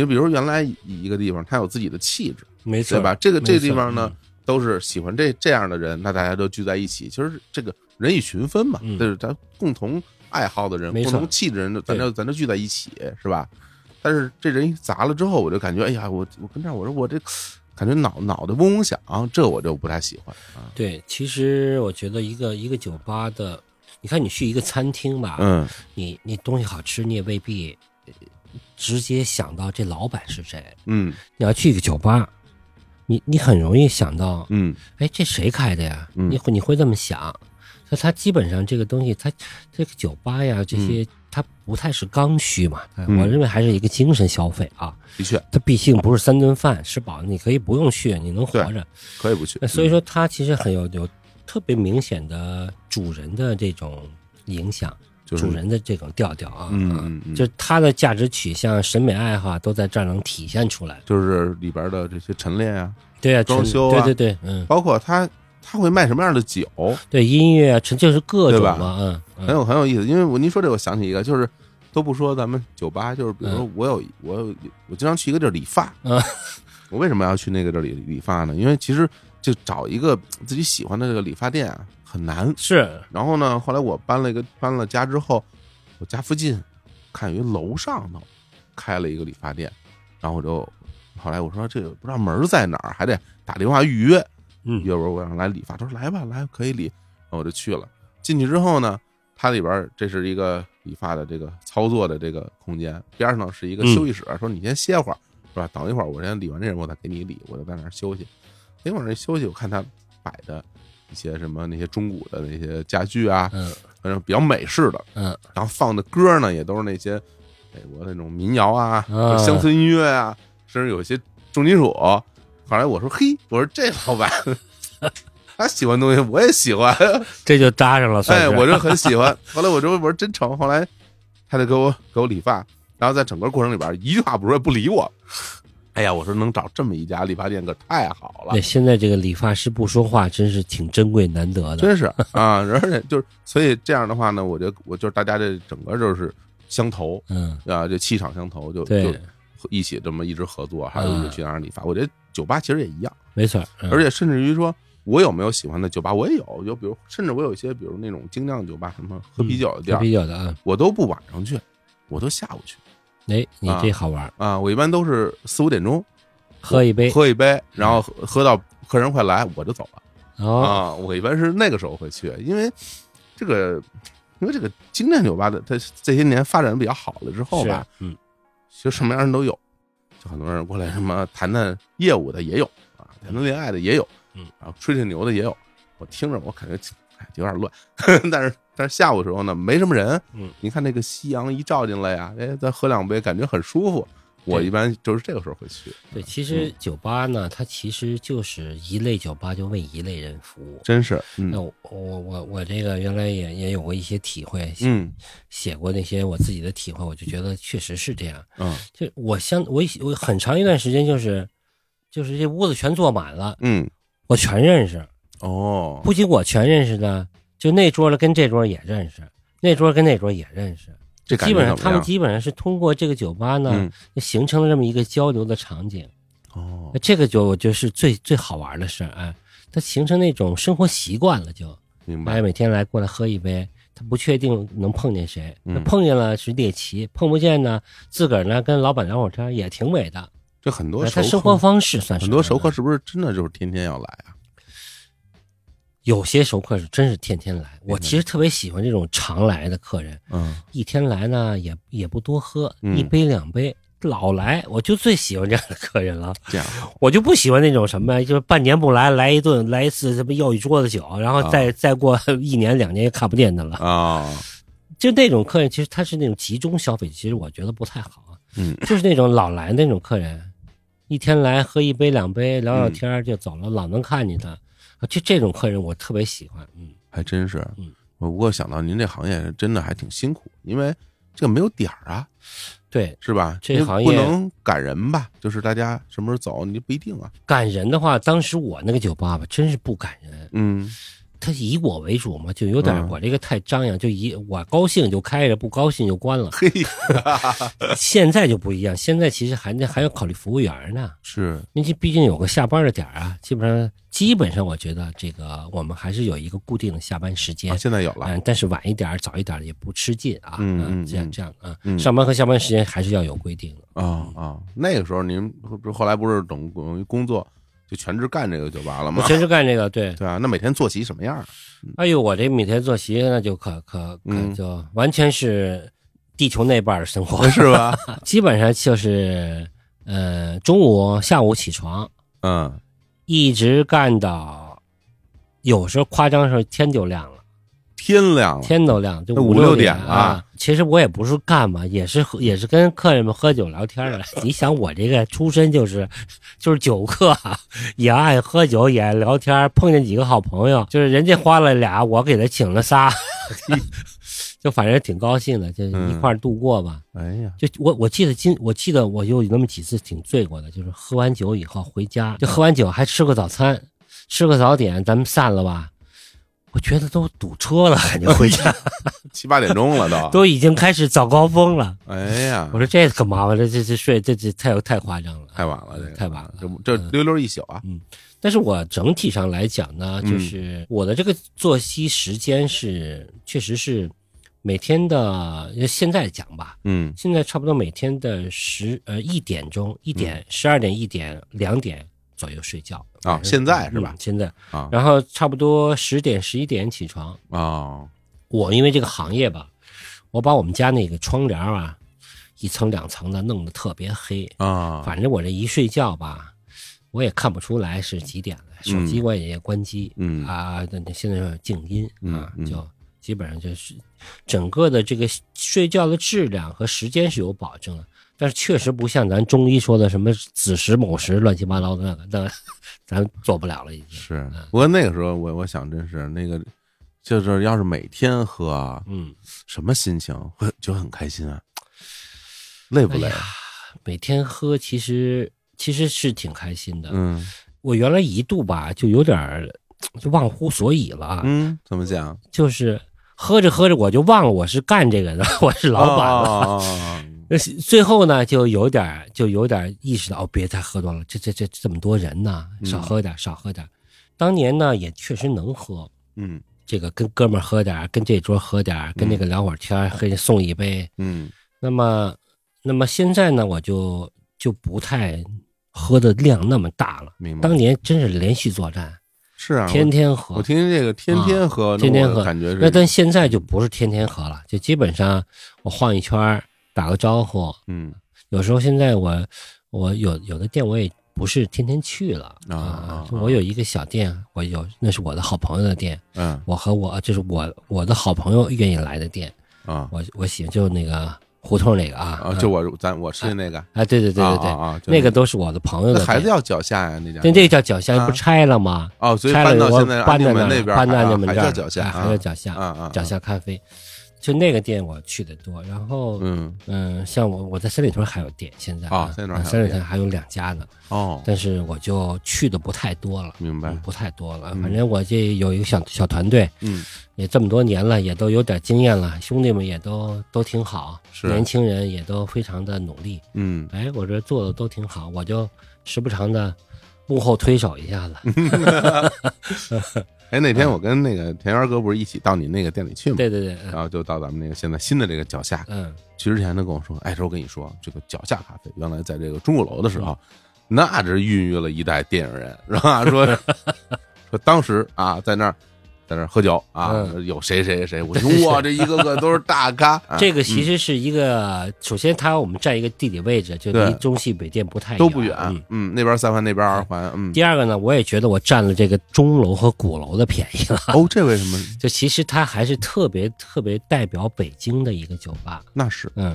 Speaker 1: 你比如原来一个地方，它有自己的气质，
Speaker 2: 没错
Speaker 1: 对吧？这个这个地方呢，都是喜欢这这样的人，那大家都聚在一起。其实这个人以群分嘛，
Speaker 2: 嗯
Speaker 1: 就是咱共同爱好的人，共同气质的人，咱
Speaker 2: 对
Speaker 1: 就咱就聚在一起，是吧？但是这人一砸了之后，我就感觉，哎呀，我我跟这儿，我说我这感觉脑脑袋嗡嗡响，这我就不太喜欢啊。
Speaker 2: 对，其实我觉得一个一个酒吧的，你看你去一个餐厅吧，
Speaker 1: 嗯，
Speaker 2: 你你东西好吃，你也未必呃直接想到这老板是谁。
Speaker 1: 嗯
Speaker 2: 你要去一个酒吧，你你很容易想到，
Speaker 1: 嗯
Speaker 2: 哎，这谁开的呀？
Speaker 1: 嗯
Speaker 2: 你会你会这么想。所以它基本上这个东西，它这个酒吧呀，这些、它不太是刚需嘛，
Speaker 1: 嗯
Speaker 2: 我认为还是一个精神消费啊。
Speaker 1: 的确
Speaker 2: 它毕竟不是三顿饭吃饱，你可以不用去，你能活着。
Speaker 1: 可以不去。
Speaker 2: 所以说，它其实很有有特别明显的主人的这种影响，
Speaker 1: 就是
Speaker 2: 主人的这种调调啊，啊
Speaker 1: 嗯嗯嗯
Speaker 2: 就他的价值取向、审美爱好都在这儿能体现出来。
Speaker 1: 就是里边的这些陈列啊，
Speaker 2: 对啊，
Speaker 1: 装修啊
Speaker 2: 对对对，嗯，
Speaker 1: 包括他他会卖什么样的酒，
Speaker 2: 对音乐啊，纯就是各种嘛，嗯，嗯
Speaker 1: 很有很有意思。因为我您说这，我想起一个，就是都不说咱们酒吧，就是比如说
Speaker 2: 嗯
Speaker 1: 我有我有我经常去一个地儿理发，
Speaker 2: 嗯
Speaker 1: 我为什么要去那个地儿理理发呢？因为其实就找一个自己喜欢的这个理发店啊很难。
Speaker 2: 是，
Speaker 1: 然后呢，后来我搬了一个搬了家之后，我家附近看有一楼上头开了一个理发店，然后我就后来我说这个不知道门在哪儿，还得打电话预约。
Speaker 2: 嗯
Speaker 1: 约我我想来理发，他说来吧，来可以理，然后我就去了。进去之后呢，它里边这是一个理发的这个操作的这个空间，边上是一个
Speaker 2: 嗯
Speaker 1: 休息室，说你先歇会儿，是吧？等一会儿我先理完这人，我再给你理，我就在那儿休息。一会儿那休息，我看他摆的一些什么那些中古的那些家具啊，
Speaker 2: 嗯
Speaker 1: 反正比较美式的，
Speaker 2: 嗯
Speaker 1: 然后放的歌呢也都是那些美国那种民谣啊、
Speaker 2: 啊
Speaker 1: 乡村音乐啊，甚至有一些重金属。后来我说：“嘿，我说这老板 [laughs] 他喜欢东西，我也喜欢。[laughs] ”
Speaker 2: 这就搭上了，算
Speaker 1: 哎，我就很喜欢。[laughs] 后来我就我说真成，后来他就给我给我理发，然后在整个过程里边一句话不说，不理我。哎呀，我说能找这么一家理发店可太好了
Speaker 2: 对，，现在这个理发师不说话，真是挺珍贵难得的。
Speaker 1: 真是啊！而且就是所以这样的话呢，我觉得我就是大家这整个就是相投
Speaker 2: 嗯，
Speaker 1: 啊，这气场相投，就就一起这么一直合作，还有
Speaker 2: 嗯
Speaker 1: 一起去那儿理发。我觉得酒吧其实也一样，
Speaker 2: 没错。嗯
Speaker 1: 而且甚至于说。我有没有喜欢的酒吧？我也有，就比如，甚至我有一些，比如那种精酿酒吧，什么喝啤酒的地
Speaker 2: 喝
Speaker 1: 儿，
Speaker 2: 啤酒的啊，
Speaker 1: 我都不晚上去，我都下午去。
Speaker 2: 哎，你
Speaker 1: 啊
Speaker 2: 这好玩儿，
Speaker 1: 啊，我一般都是四五点钟
Speaker 2: 喝一杯。
Speaker 1: 喝一杯，然后喝喝到客人快来我就走了
Speaker 2: 哦，
Speaker 1: 啊。我一般是那个时候会去，因为这个，因为这个精酿酒吧的，它这些年发展比较好了之后吧，，
Speaker 2: 嗯，
Speaker 1: 其实什么样人都有，就很多人过来什么谈谈业务的也有啊，谈谈恋爱的也有，
Speaker 2: 嗯，
Speaker 1: 啊，吹吹牛的也有。我听着我感觉哎有点乱，[laughs] 但是但是下午的时候呢没什么人，
Speaker 2: 嗯，
Speaker 1: 你看那个夕阳一照进来呀，哎，再喝两杯感觉很舒服。我一般就是这个时候会去，
Speaker 2: 对，其实酒吧呢，它其实就是一类酒吧就为一类人服务。
Speaker 1: 真是，嗯
Speaker 2: 那我我我我这个原来也也有过一些体会，
Speaker 1: 嗯
Speaker 2: 写过那些我自己的体会，我就觉得确实是这样。
Speaker 1: 嗯
Speaker 2: 就我相我我很长一段时间就是就是这屋子全坐满了，
Speaker 1: 嗯，
Speaker 2: 我全认识，
Speaker 1: 哦，
Speaker 2: 不仅我全认识呢，就那桌的跟这桌也认识，那桌跟那桌也认识。
Speaker 1: 这
Speaker 2: 基本上他们？基本上是通过这个酒吧呢，
Speaker 1: 嗯
Speaker 2: 形成了这么一个交流的场景。
Speaker 1: 哦，
Speaker 2: 这个就我觉得是最最好玩的事儿，哎，它形成那种生活习惯了就，
Speaker 1: 明白
Speaker 2: 哎，，每天来过来喝一杯，他不确定能碰见谁，碰见了是猎奇，碰不见呢，自个儿呢跟老板聊会儿天也挺美的。
Speaker 1: 这很多
Speaker 2: 他生活方式算是
Speaker 1: 很多熟客
Speaker 2: 嗯
Speaker 1: 是不是真的就是天天要来啊？
Speaker 2: 有些熟客是真是天天来，我其实特别喜欢这种常来的客人，
Speaker 1: 嗯
Speaker 2: 一天来呢也也不多喝，
Speaker 1: 嗯
Speaker 2: 一杯两杯。老来，我就最喜欢这样的客人了。
Speaker 1: 这样
Speaker 2: 我就不喜欢那种什么，就是半年不来，来一顿，来一次，什么要一桌子酒，然后再、再过一年两年也看不见他了。
Speaker 1: 啊，
Speaker 2: 就那种客人，其实他是那种集中消费，其实我觉得不太好。
Speaker 1: 嗯
Speaker 2: 就是那种老来那种客人，一天来喝一杯两杯，聊聊天就走了，老能看见他。啊就这种客人我特别喜欢。嗯，
Speaker 1: 还真是
Speaker 2: 嗯。
Speaker 1: 我不过想到您这行业真的还挺辛苦，因为这个没有点儿啊，
Speaker 2: 对，
Speaker 1: 是吧？
Speaker 2: 这行业
Speaker 1: 不能赶人吧？就是大家什么时候走，你不一定啊。
Speaker 2: 赶人的话，当时我那个酒吧吧，真是不赶人。
Speaker 1: 嗯
Speaker 2: 他以我为主嘛，就有点
Speaker 1: 嗯
Speaker 2: 我这个太张扬，就以我高兴就开着，不高兴就关了。
Speaker 1: 嘿，[laughs]
Speaker 2: 现在就不一样，现在其实还得还要考虑服务员呢，
Speaker 1: 是
Speaker 2: 因为毕竟有个下班的点儿啊。基本上基本上，我觉得这个我们还是有一个固定的下班时间
Speaker 1: 啊，。现在有了
Speaker 2: 嗯，但是晚一点、早一点也不吃劲啊。
Speaker 1: 嗯嗯
Speaker 2: 这样
Speaker 1: 嗯
Speaker 2: 这样啊，
Speaker 1: 嗯
Speaker 2: 上班和下班时间还是要有规定的。
Speaker 1: 啊啊。那个时候您不后来不是等等于工作就全职干这个就完了吗？
Speaker 2: 全职干这个，对。[laughs]
Speaker 1: 对啊，那每天作息什么样啊？
Speaker 2: 哎呦，我这每天作息那就可可可
Speaker 1: 嗯
Speaker 2: 就完全是地球那半生活，
Speaker 1: 是吧？[laughs]
Speaker 2: 基本上就是呃中午、下午起床，
Speaker 1: 嗯，
Speaker 2: 一直干到有时候夸张的时候天就亮了，
Speaker 1: 天亮了，
Speaker 2: 天都亮，就
Speaker 1: 那五
Speaker 2: 五
Speaker 1: 六点了。
Speaker 2: 其实我也不是干嘛，也是喝也是跟客人们喝酒聊天的。你想我这个出身就是 [laughs] 就是酒客，也爱喝酒，也爱聊天，碰见几个好朋友，就是人家花了俩，我给他请了仨，[laughs] 就反正挺高兴的，就一块儿度过吧。
Speaker 1: 哎呀，
Speaker 2: 就我我记得今我记得我就有那么几次挺醉过的，就是喝完酒以后回家，就喝完酒还吃个早餐，吃个早点，咱们散了吧。我觉得都堵车了，[laughs] 感觉回家 [laughs]
Speaker 1: 七八点钟了都。
Speaker 2: 都已经开始早高峰了。
Speaker 1: 哎呀
Speaker 2: 我，说这干嘛吧？这这这睡这这太太夸张了，
Speaker 1: 太晚了，这个
Speaker 2: 太晚了。
Speaker 1: 这这溜溜一宿啊。
Speaker 2: 嗯但是我整体上来讲呢，
Speaker 1: 嗯
Speaker 2: 就是我的这个作息时间是确实是每天的，现在讲吧，
Speaker 1: 嗯
Speaker 2: 现在差不多每天的十呃一点钟、一点、十二点、一点、两点左右睡觉
Speaker 1: 啊现在是吧？
Speaker 2: 嗯现在，
Speaker 1: 啊。
Speaker 2: 然后差不多十点、十一点起床。
Speaker 1: 啊
Speaker 2: 我因为这个行业吧，我把我们家那个窗帘啊，一层两层的弄得特别黑，
Speaker 1: 啊，
Speaker 2: 反正我这一睡觉吧，我也看不出来是几点了，手机我也关机，
Speaker 1: 嗯。
Speaker 2: 啊，现在是静音啊，就基本上就是整个的这个睡觉的质量和时间是有保证的，但是确实不像咱中医说的什么子时卯时乱七八糟的那个，那咱做不了了已经。
Speaker 1: 是
Speaker 2: 嗯。
Speaker 1: 不过那个时候我我想真是那个，就是要是每天喝啊，
Speaker 2: 嗯，
Speaker 1: 什么心情会就很开心啊？累不累
Speaker 2: 哎？每天喝其实其实是挺开心的。
Speaker 1: 嗯
Speaker 2: 我原来一度吧就有点就忘乎所以了啊，
Speaker 1: 嗯，怎么讲？
Speaker 2: 就是喝着喝着我就忘了我是干这个的，[laughs] 我是老板了。
Speaker 1: 了。
Speaker 2: 那最后呢，就有点儿就有点儿意识到，哦，别再喝多了，这这这这么多人呢，
Speaker 1: 嗯
Speaker 2: 少喝点儿，少喝点儿。当年呢，也确实能喝，
Speaker 1: 嗯
Speaker 2: 这个跟哥们儿喝点儿，跟这桌喝点儿，跟那个聊会儿天儿，给你送一杯。
Speaker 1: 嗯
Speaker 2: 那么，那么现在呢，我就就不太喝的量那么大了。
Speaker 1: 明白。
Speaker 2: 当年真是连续作战，
Speaker 1: 是啊，
Speaker 2: 天天喝
Speaker 1: 我。听这个天天喝，那
Speaker 2: 天天喝
Speaker 1: 感觉是
Speaker 2: 那但现在就不是天天喝了，就基本上我晃一圈儿，打个招呼。
Speaker 1: 嗯。
Speaker 2: 有时候现在我我有有的店我也不是天天去了。
Speaker 1: 啊
Speaker 2: 我有一个小店，我有那是我的好朋友的店，
Speaker 1: 嗯。
Speaker 2: 我和我就是我我的好朋友愿意来的店，
Speaker 1: 啊。
Speaker 2: 我我喜欢就那个胡同那个啊
Speaker 1: 啊，就我咱我吃的那个，
Speaker 2: 啊对对对对对，那个。都是我的朋友的
Speaker 1: 孩子要脚下呀，那家
Speaker 2: 那这个叫脚下
Speaker 1: 啊
Speaker 2: 不拆了吗？
Speaker 1: 哦，所以搬到现在
Speaker 2: 搬到那
Speaker 1: 门那边，
Speaker 2: 搬到
Speaker 1: 还还
Speaker 2: 那门这儿
Speaker 1: 叫脚下，
Speaker 2: 哎还叫脚下脚下咖啡，就那个店我去的多。然后
Speaker 1: 嗯
Speaker 2: 嗯，像我我在三里屯还有店，现在
Speaker 1: 啊三里屯还有
Speaker 2: 三里屯还有两家呢。
Speaker 1: 哦，
Speaker 2: 但是我就去的不太多了，
Speaker 1: 明白
Speaker 2: 嗯，不太多了。
Speaker 1: 嗯
Speaker 2: 反正我这有一个小小团队，
Speaker 1: 嗯
Speaker 2: 也这么多年了，也都有点经验了，兄弟们也都都挺好，
Speaker 1: 是
Speaker 2: 年轻人也都非常的努力。
Speaker 1: 嗯
Speaker 2: 哎，我这做的都挺好，我就时不常的幕后推手一下子。[laughs]
Speaker 1: 哎，那天我跟那个田园哥不是一起到你那个店里去吗？
Speaker 2: 对对对，嗯。
Speaker 1: 然后就到咱们那个现在新的这个脚下，
Speaker 2: 嗯，
Speaker 1: 去之前他跟我说，哎，说我跟你说，这个脚下咖啡原来在这个钟鼓楼的时候，那这孕育了一代电影人，是吧？说 [laughs] 说当时啊，在那儿在那喝酒啊，
Speaker 2: 嗯。
Speaker 1: 有谁谁谁，我说哇，这一个个都是大咖，[laughs] 啊。
Speaker 2: 这个其
Speaker 1: 嗯。
Speaker 2: 实是一个，首先它我们占一个地理位置，就
Speaker 1: 对
Speaker 2: 离中戏北店不太
Speaker 1: 都不远
Speaker 2: 嗯，
Speaker 1: 嗯，那边三环，那边二环，嗯，
Speaker 2: 第二个呢，我也觉得我占了这个钟楼和鼓楼的便宜了。
Speaker 1: 哦，这为什么？[laughs]
Speaker 2: 就其实它还是特别特别代表北京的一个酒吧，
Speaker 1: 那是，
Speaker 2: 嗯，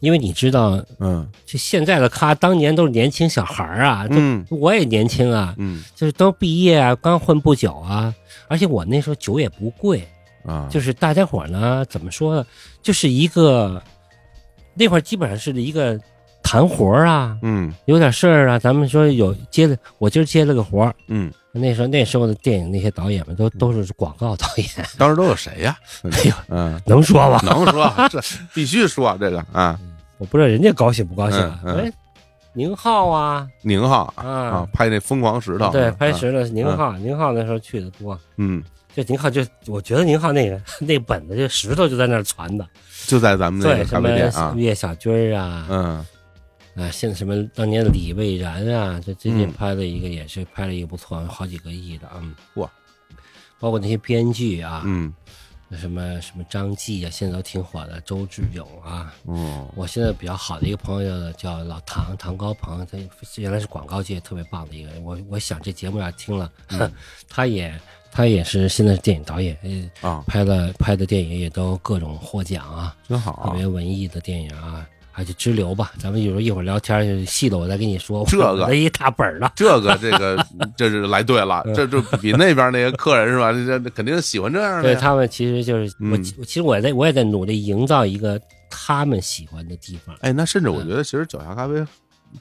Speaker 2: 因为你知道，
Speaker 1: 嗯。
Speaker 2: 就现在的咖当年都是年轻小孩儿啊，就
Speaker 1: 嗯。
Speaker 2: 我也年轻啊，
Speaker 1: 嗯。
Speaker 2: 就是都毕业啊，刚混不久啊，而且我那时候酒也不贵，
Speaker 1: 啊，
Speaker 2: 就是大家伙儿呢，怎么说呢，就是一个那会儿基本上是一个谈活儿啊，
Speaker 1: 嗯
Speaker 2: 有点事儿啊，咱们说有接了，我今儿接了个活儿。
Speaker 1: 嗯，
Speaker 2: 那时候那时候的电影那些导演们都都是广告导演，
Speaker 1: 当时都有谁呀？[laughs]
Speaker 2: 哎呦，
Speaker 1: 嗯，
Speaker 2: 能说吗？
Speaker 1: 能说这必须说这个啊，
Speaker 2: 我不知道人家高兴不高兴啊。
Speaker 1: 嗯嗯
Speaker 2: 哎，宁浩啊，
Speaker 1: 宁浩啊，
Speaker 2: 啊，
Speaker 1: 拍那疯狂石头，
Speaker 2: 对，
Speaker 1: 啊
Speaker 2: 拍石头是宁浩，宁浩那时候去的多。
Speaker 1: 嗯，
Speaker 2: 就宁浩就，我觉得宁浩那个那本子就石头就在那儿传的，
Speaker 1: 就在咱们那
Speaker 2: 对，什么岳小军儿啊，
Speaker 1: 嗯。
Speaker 2: 啊，现在什么当年的李蔚然啊，这最近
Speaker 1: 嗯。
Speaker 2: 拍的一个也是拍了一个不错，好几个亿的，嗯，
Speaker 1: 哇，
Speaker 2: 包括那些编剧啊，
Speaker 1: 嗯。
Speaker 2: 那什么什么张继啊，现在都挺火的，周志勇啊，
Speaker 1: 嗯，
Speaker 2: 我现在比较好的一个朋友叫老唐唐高鹏，他原来是广告界特别棒的一个人。我我想这节目要听了，
Speaker 1: 嗯
Speaker 2: 他也他也是现在是电影导演，呃
Speaker 1: 啊，
Speaker 2: 拍了拍的电影也都各种获奖啊，特
Speaker 1: 真好，
Speaker 2: 别文艺的电影啊。还是支流吧，咱们有时候一会儿聊天就细的，我再跟你说。
Speaker 1: 这个
Speaker 2: 一大本儿了，
Speaker 1: 这个这个 [laughs] 这是来对了，这就比那边那些客人是吧？这这肯定喜欢这样的，
Speaker 2: 对他们其实就是我，
Speaker 1: 嗯
Speaker 2: 其实我也在我也在努力营造一个他们喜欢的地方。
Speaker 1: 哎，那甚至我觉得，其实脚下咖啡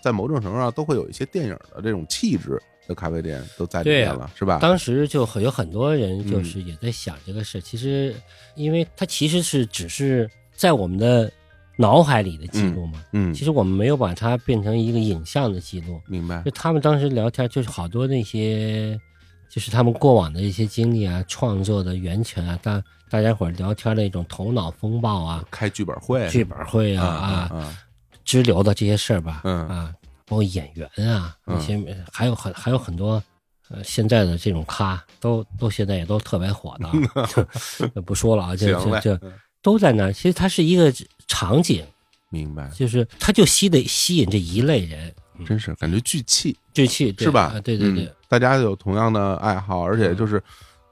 Speaker 1: 在某种程度上都会有一些电影的这种气质的咖啡店都在里面了，是吧？
Speaker 2: 当时就很有很多人
Speaker 1: 嗯
Speaker 2: 就是也在想这个事，其实因为它其实是只是在我们的脑海里的记录嘛，
Speaker 1: 嗯
Speaker 2: 其，实我们没有把它变成一个影像的记录。
Speaker 1: 明白。
Speaker 2: 就，他们当时聊天，就是好多那些，就是他们过往的一些经历啊，创作的源泉啊，大大家伙儿聊天的一种头脑风暴啊，
Speaker 1: 开剧本会，
Speaker 2: 剧本会啊
Speaker 1: 啊
Speaker 2: 啊，
Speaker 1: 啊，
Speaker 2: 支流的这些事儿吧，
Speaker 1: 嗯。
Speaker 2: 啊，包括演员啊，
Speaker 1: 嗯。
Speaker 2: 那些还有很还有很多，呃，现在的这种咖都都现在也都特别火的 [laughs] 不说了啊，就就就都在那儿。其实它是一个场景，
Speaker 1: 明白，
Speaker 2: 就是他就吸的吸引这一类人，嗯。
Speaker 1: 真是感觉聚气。
Speaker 2: 聚气
Speaker 1: 是吧？
Speaker 2: 啊？对对对。
Speaker 1: 嗯，大家有同样的爱好，而且就是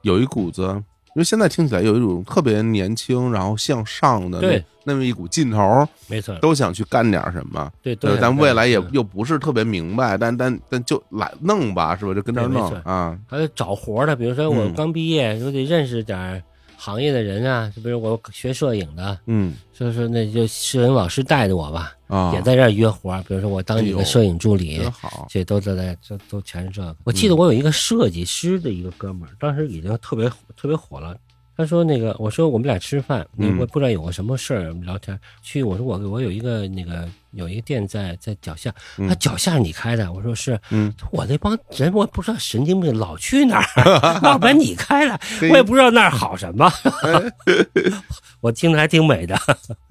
Speaker 1: 有一股子，因为现在听起来有一种特别年轻，然后向上的那
Speaker 2: 对。
Speaker 1: 那么一股劲头，
Speaker 2: 没错，
Speaker 1: 都想去干点什么。
Speaker 2: 对对
Speaker 1: 呃，。咱未来也
Speaker 2: 嗯
Speaker 1: 又不是特别明白，但但但就来弄吧，是吧？就跟这弄啊，
Speaker 2: 还得找活儿的，比如说我
Speaker 1: 嗯。
Speaker 2: 刚毕业，我得认识点儿行业的人啊，就比如我学摄影的，
Speaker 1: 嗯
Speaker 2: 所以说那就摄影老师带着我吧，
Speaker 1: 啊，
Speaker 2: 也在这儿约活儿。比如说我当你的摄影助理，
Speaker 1: 真好，
Speaker 2: 这都在在这都全是这个。我记得我有一个设计师的一个哥们儿，当时已经特别特别火了。他说那个，我说我们俩吃饭，
Speaker 1: 你
Speaker 2: 我不知道有个什么事儿，聊天去。我说我我有一个那个有一个店在在脚下，
Speaker 1: 嗯。
Speaker 2: 他脚下你开的，我说是，
Speaker 1: 嗯，
Speaker 2: 我那帮人我不知道神经病老去哪儿，要不然你开了，我也不知道那儿好什么。[laughs] 我听着还挺美的，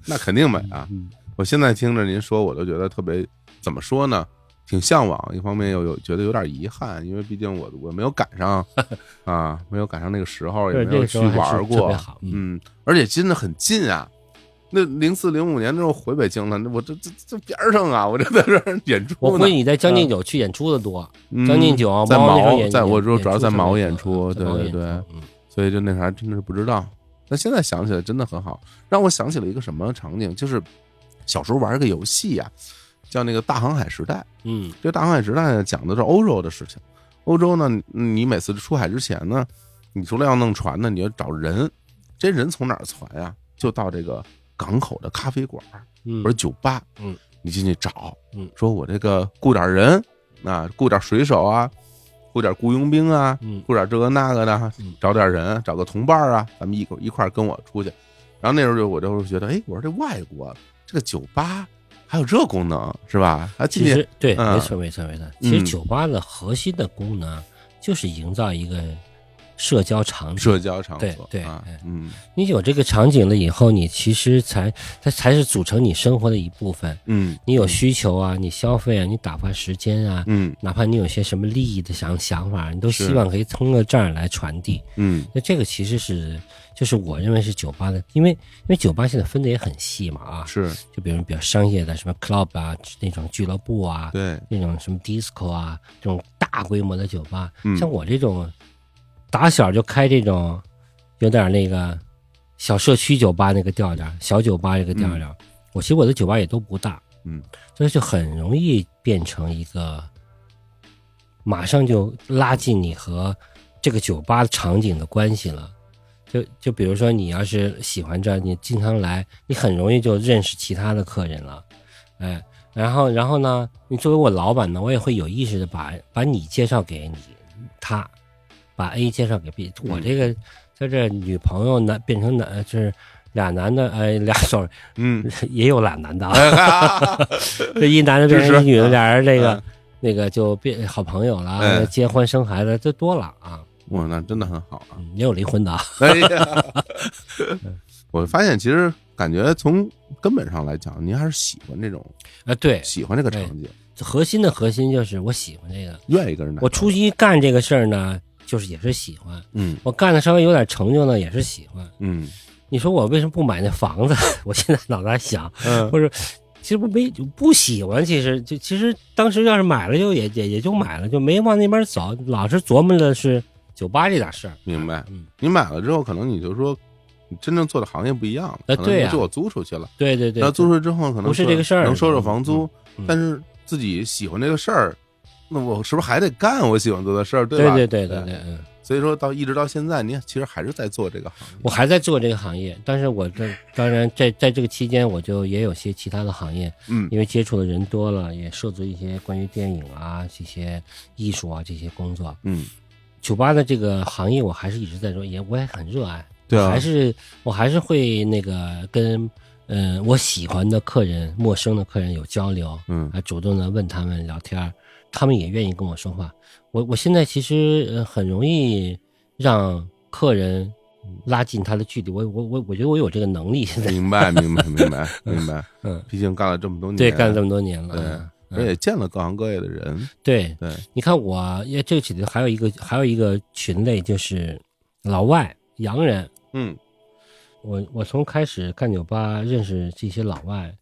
Speaker 1: 那肯定美啊！
Speaker 2: 嗯。
Speaker 1: 我现在听着您说，我都觉得特别怎么说呢？挺向往，一方面又有觉得有点遗憾，因为毕竟我我没有赶上 [laughs] 啊，没有赶上那个时候，也没有去玩过，
Speaker 2: 嗯
Speaker 1: 嗯，而且真的很近啊。那零四零五年那时候回北京了，那我这这这边上啊，我这在这儿 [laughs] 演出呢。
Speaker 2: 我估计你在将进酒去演出的多，
Speaker 1: 嗯
Speaker 2: 将进酒
Speaker 1: 在毛，在我
Speaker 2: 演
Speaker 1: 说主要在毛演
Speaker 2: 演
Speaker 1: 出，对对对，所以就那啥真的是不知道。但现在想起来真的很好，让我想起了一个什么场景，就是小时候玩一个游戏呀、叫那个《大航海时代》。
Speaker 2: 嗯
Speaker 1: 这大航海时代，讲的是欧洲的事情。欧洲呢，你每次出海之前呢，你除了要弄船呢，你要找人。这人从哪儿传呀？就到这个港口的咖啡馆
Speaker 2: 嗯，
Speaker 1: 或者酒吧，
Speaker 2: 嗯，
Speaker 1: 你进去找，
Speaker 2: 嗯
Speaker 1: 说我这个雇点人啊，雇点水手啊，雇点雇佣兵啊，
Speaker 2: 嗯
Speaker 1: 雇点这个那个的
Speaker 2: 嗯，
Speaker 1: 找点人，找个同伴啊，咱们一块一块跟我出去。然后那时候就我就觉得，哎，我说这外国这个酒吧还有这功能是吧？啊
Speaker 2: 其实对，
Speaker 1: 嗯
Speaker 2: 没错没错没错。其实
Speaker 1: 嗯
Speaker 2: 酒吧的核心的功能就是营造一个社交场景。
Speaker 1: 社交场
Speaker 2: 对
Speaker 1: 所，对
Speaker 2: 对哎，
Speaker 1: 嗯。
Speaker 2: 你有这个场景了以后，你其实才它才是组成你生活的一部分。
Speaker 1: 嗯
Speaker 2: 你有需求啊，你消费啊，你打发时间啊，
Speaker 1: 嗯。
Speaker 2: 哪怕你有些什么利益的想想法，你都希望可以通过这儿来传递。
Speaker 1: 嗯。
Speaker 2: 那这个其实是，就是我认为是酒吧的，因为因为酒吧现在分的也很细嘛啊，
Speaker 1: 是。
Speaker 2: 就比如比较商业的什么 club 啊，那种俱乐部啊，
Speaker 1: 对，
Speaker 2: 那种什么 disco 啊，这种大规模的酒吧，
Speaker 1: 嗯。
Speaker 2: 像我这种打小就开这种有点那个小社区酒吧那个调调，小酒吧这个调调，我其实我的酒吧也都不大，
Speaker 1: 嗯，
Speaker 2: 所以就很容易变成一个马上就拉近你和这个酒吧场景的关系了。就就比如说，你要是喜欢这儿，你经常来，你很容易就认识其他的客人了，哎，然后然后呢，你作为我老板呢，我也会有意识的把把你介绍给你他，把 A 介绍给 B。我这个在这女朋友男变成男，就是俩男的，哎，俩 sorry，
Speaker 1: 嗯，[laughs]
Speaker 2: 也有俩男的啊，[laughs]
Speaker 1: 哎
Speaker 2: 这一男的变成一女的，俩人这个
Speaker 1: 嗯
Speaker 2: 那个就变好朋友了，
Speaker 1: 哎
Speaker 2: 结婚生孩子这多了啊，
Speaker 1: 哇，那真的很好啊。
Speaker 2: 嗯也有离婚的啊，
Speaker 1: 哎呀，[laughs] 我发现其实感觉从根本上来讲，您还是喜欢这种
Speaker 2: 啊，对，
Speaker 1: 喜欢这个场景，
Speaker 2: 核心的核心就是我喜欢这个，
Speaker 1: 愿意跟人。打
Speaker 2: 我初期干这个事儿呢，就是也是喜欢，
Speaker 1: 嗯
Speaker 2: 我干的稍微有点成就呢，也是喜欢。
Speaker 1: 嗯
Speaker 2: 你说我为什么不买那房子？[laughs] 我现在脑袋想，
Speaker 1: 嗯
Speaker 2: 或者其实不没不喜欢，其实就其实当时要是买了就也也也就买了，就没往那边走，老是琢磨的是酒吧这点事儿。
Speaker 1: 明白。
Speaker 2: 嗯，
Speaker 1: 你买了之后，可能你就说，你真正做的行业不一样了，可能
Speaker 2: 呃对呀
Speaker 1: 就我租出去了，
Speaker 2: 对对对，
Speaker 1: 那租出去之后，可能
Speaker 2: 不是这个事儿
Speaker 1: 能收收房租，
Speaker 2: 嗯
Speaker 1: 但是自己喜欢这个事儿，那我是不是还得干我喜欢做的事儿，
Speaker 2: 对
Speaker 1: 吧？
Speaker 2: 对对对对，嗯，
Speaker 1: 所以说到一直到现在，你其实还是在做这个行业。
Speaker 2: 我还在做这个行业，但是我这当然在在这个期间，我就也有些其他的行业，
Speaker 1: 嗯
Speaker 2: 因为接触的人多了，也涉足一些关于电影啊、这些艺术啊这些工作。
Speaker 1: 嗯，
Speaker 2: 酒吧的这个行业，我还是一直在做，也我也很热爱。
Speaker 1: 对啊
Speaker 2: 还是我还是会那个跟嗯、呃我喜欢的客人、陌生的客人有交流，
Speaker 1: 嗯
Speaker 2: 还主动的问他们聊天儿，他们也愿意跟我说话。我我现在其实呃很容易让客人拉近他的距离，我我我我觉得我有这个能力。现在
Speaker 1: 明白明白 [laughs] 明白明白。
Speaker 2: 嗯，
Speaker 1: 毕竟干了这么多年，
Speaker 2: 对，干了这么多年了。
Speaker 1: 对
Speaker 2: 嗯
Speaker 1: 而且也见了各行各业的人，
Speaker 2: 对，
Speaker 1: 对，
Speaker 2: 你看我，也这个里头还有一个还有一个群类就是老外洋人，
Speaker 1: 嗯
Speaker 2: 我我从开始干酒吧认识这些老外，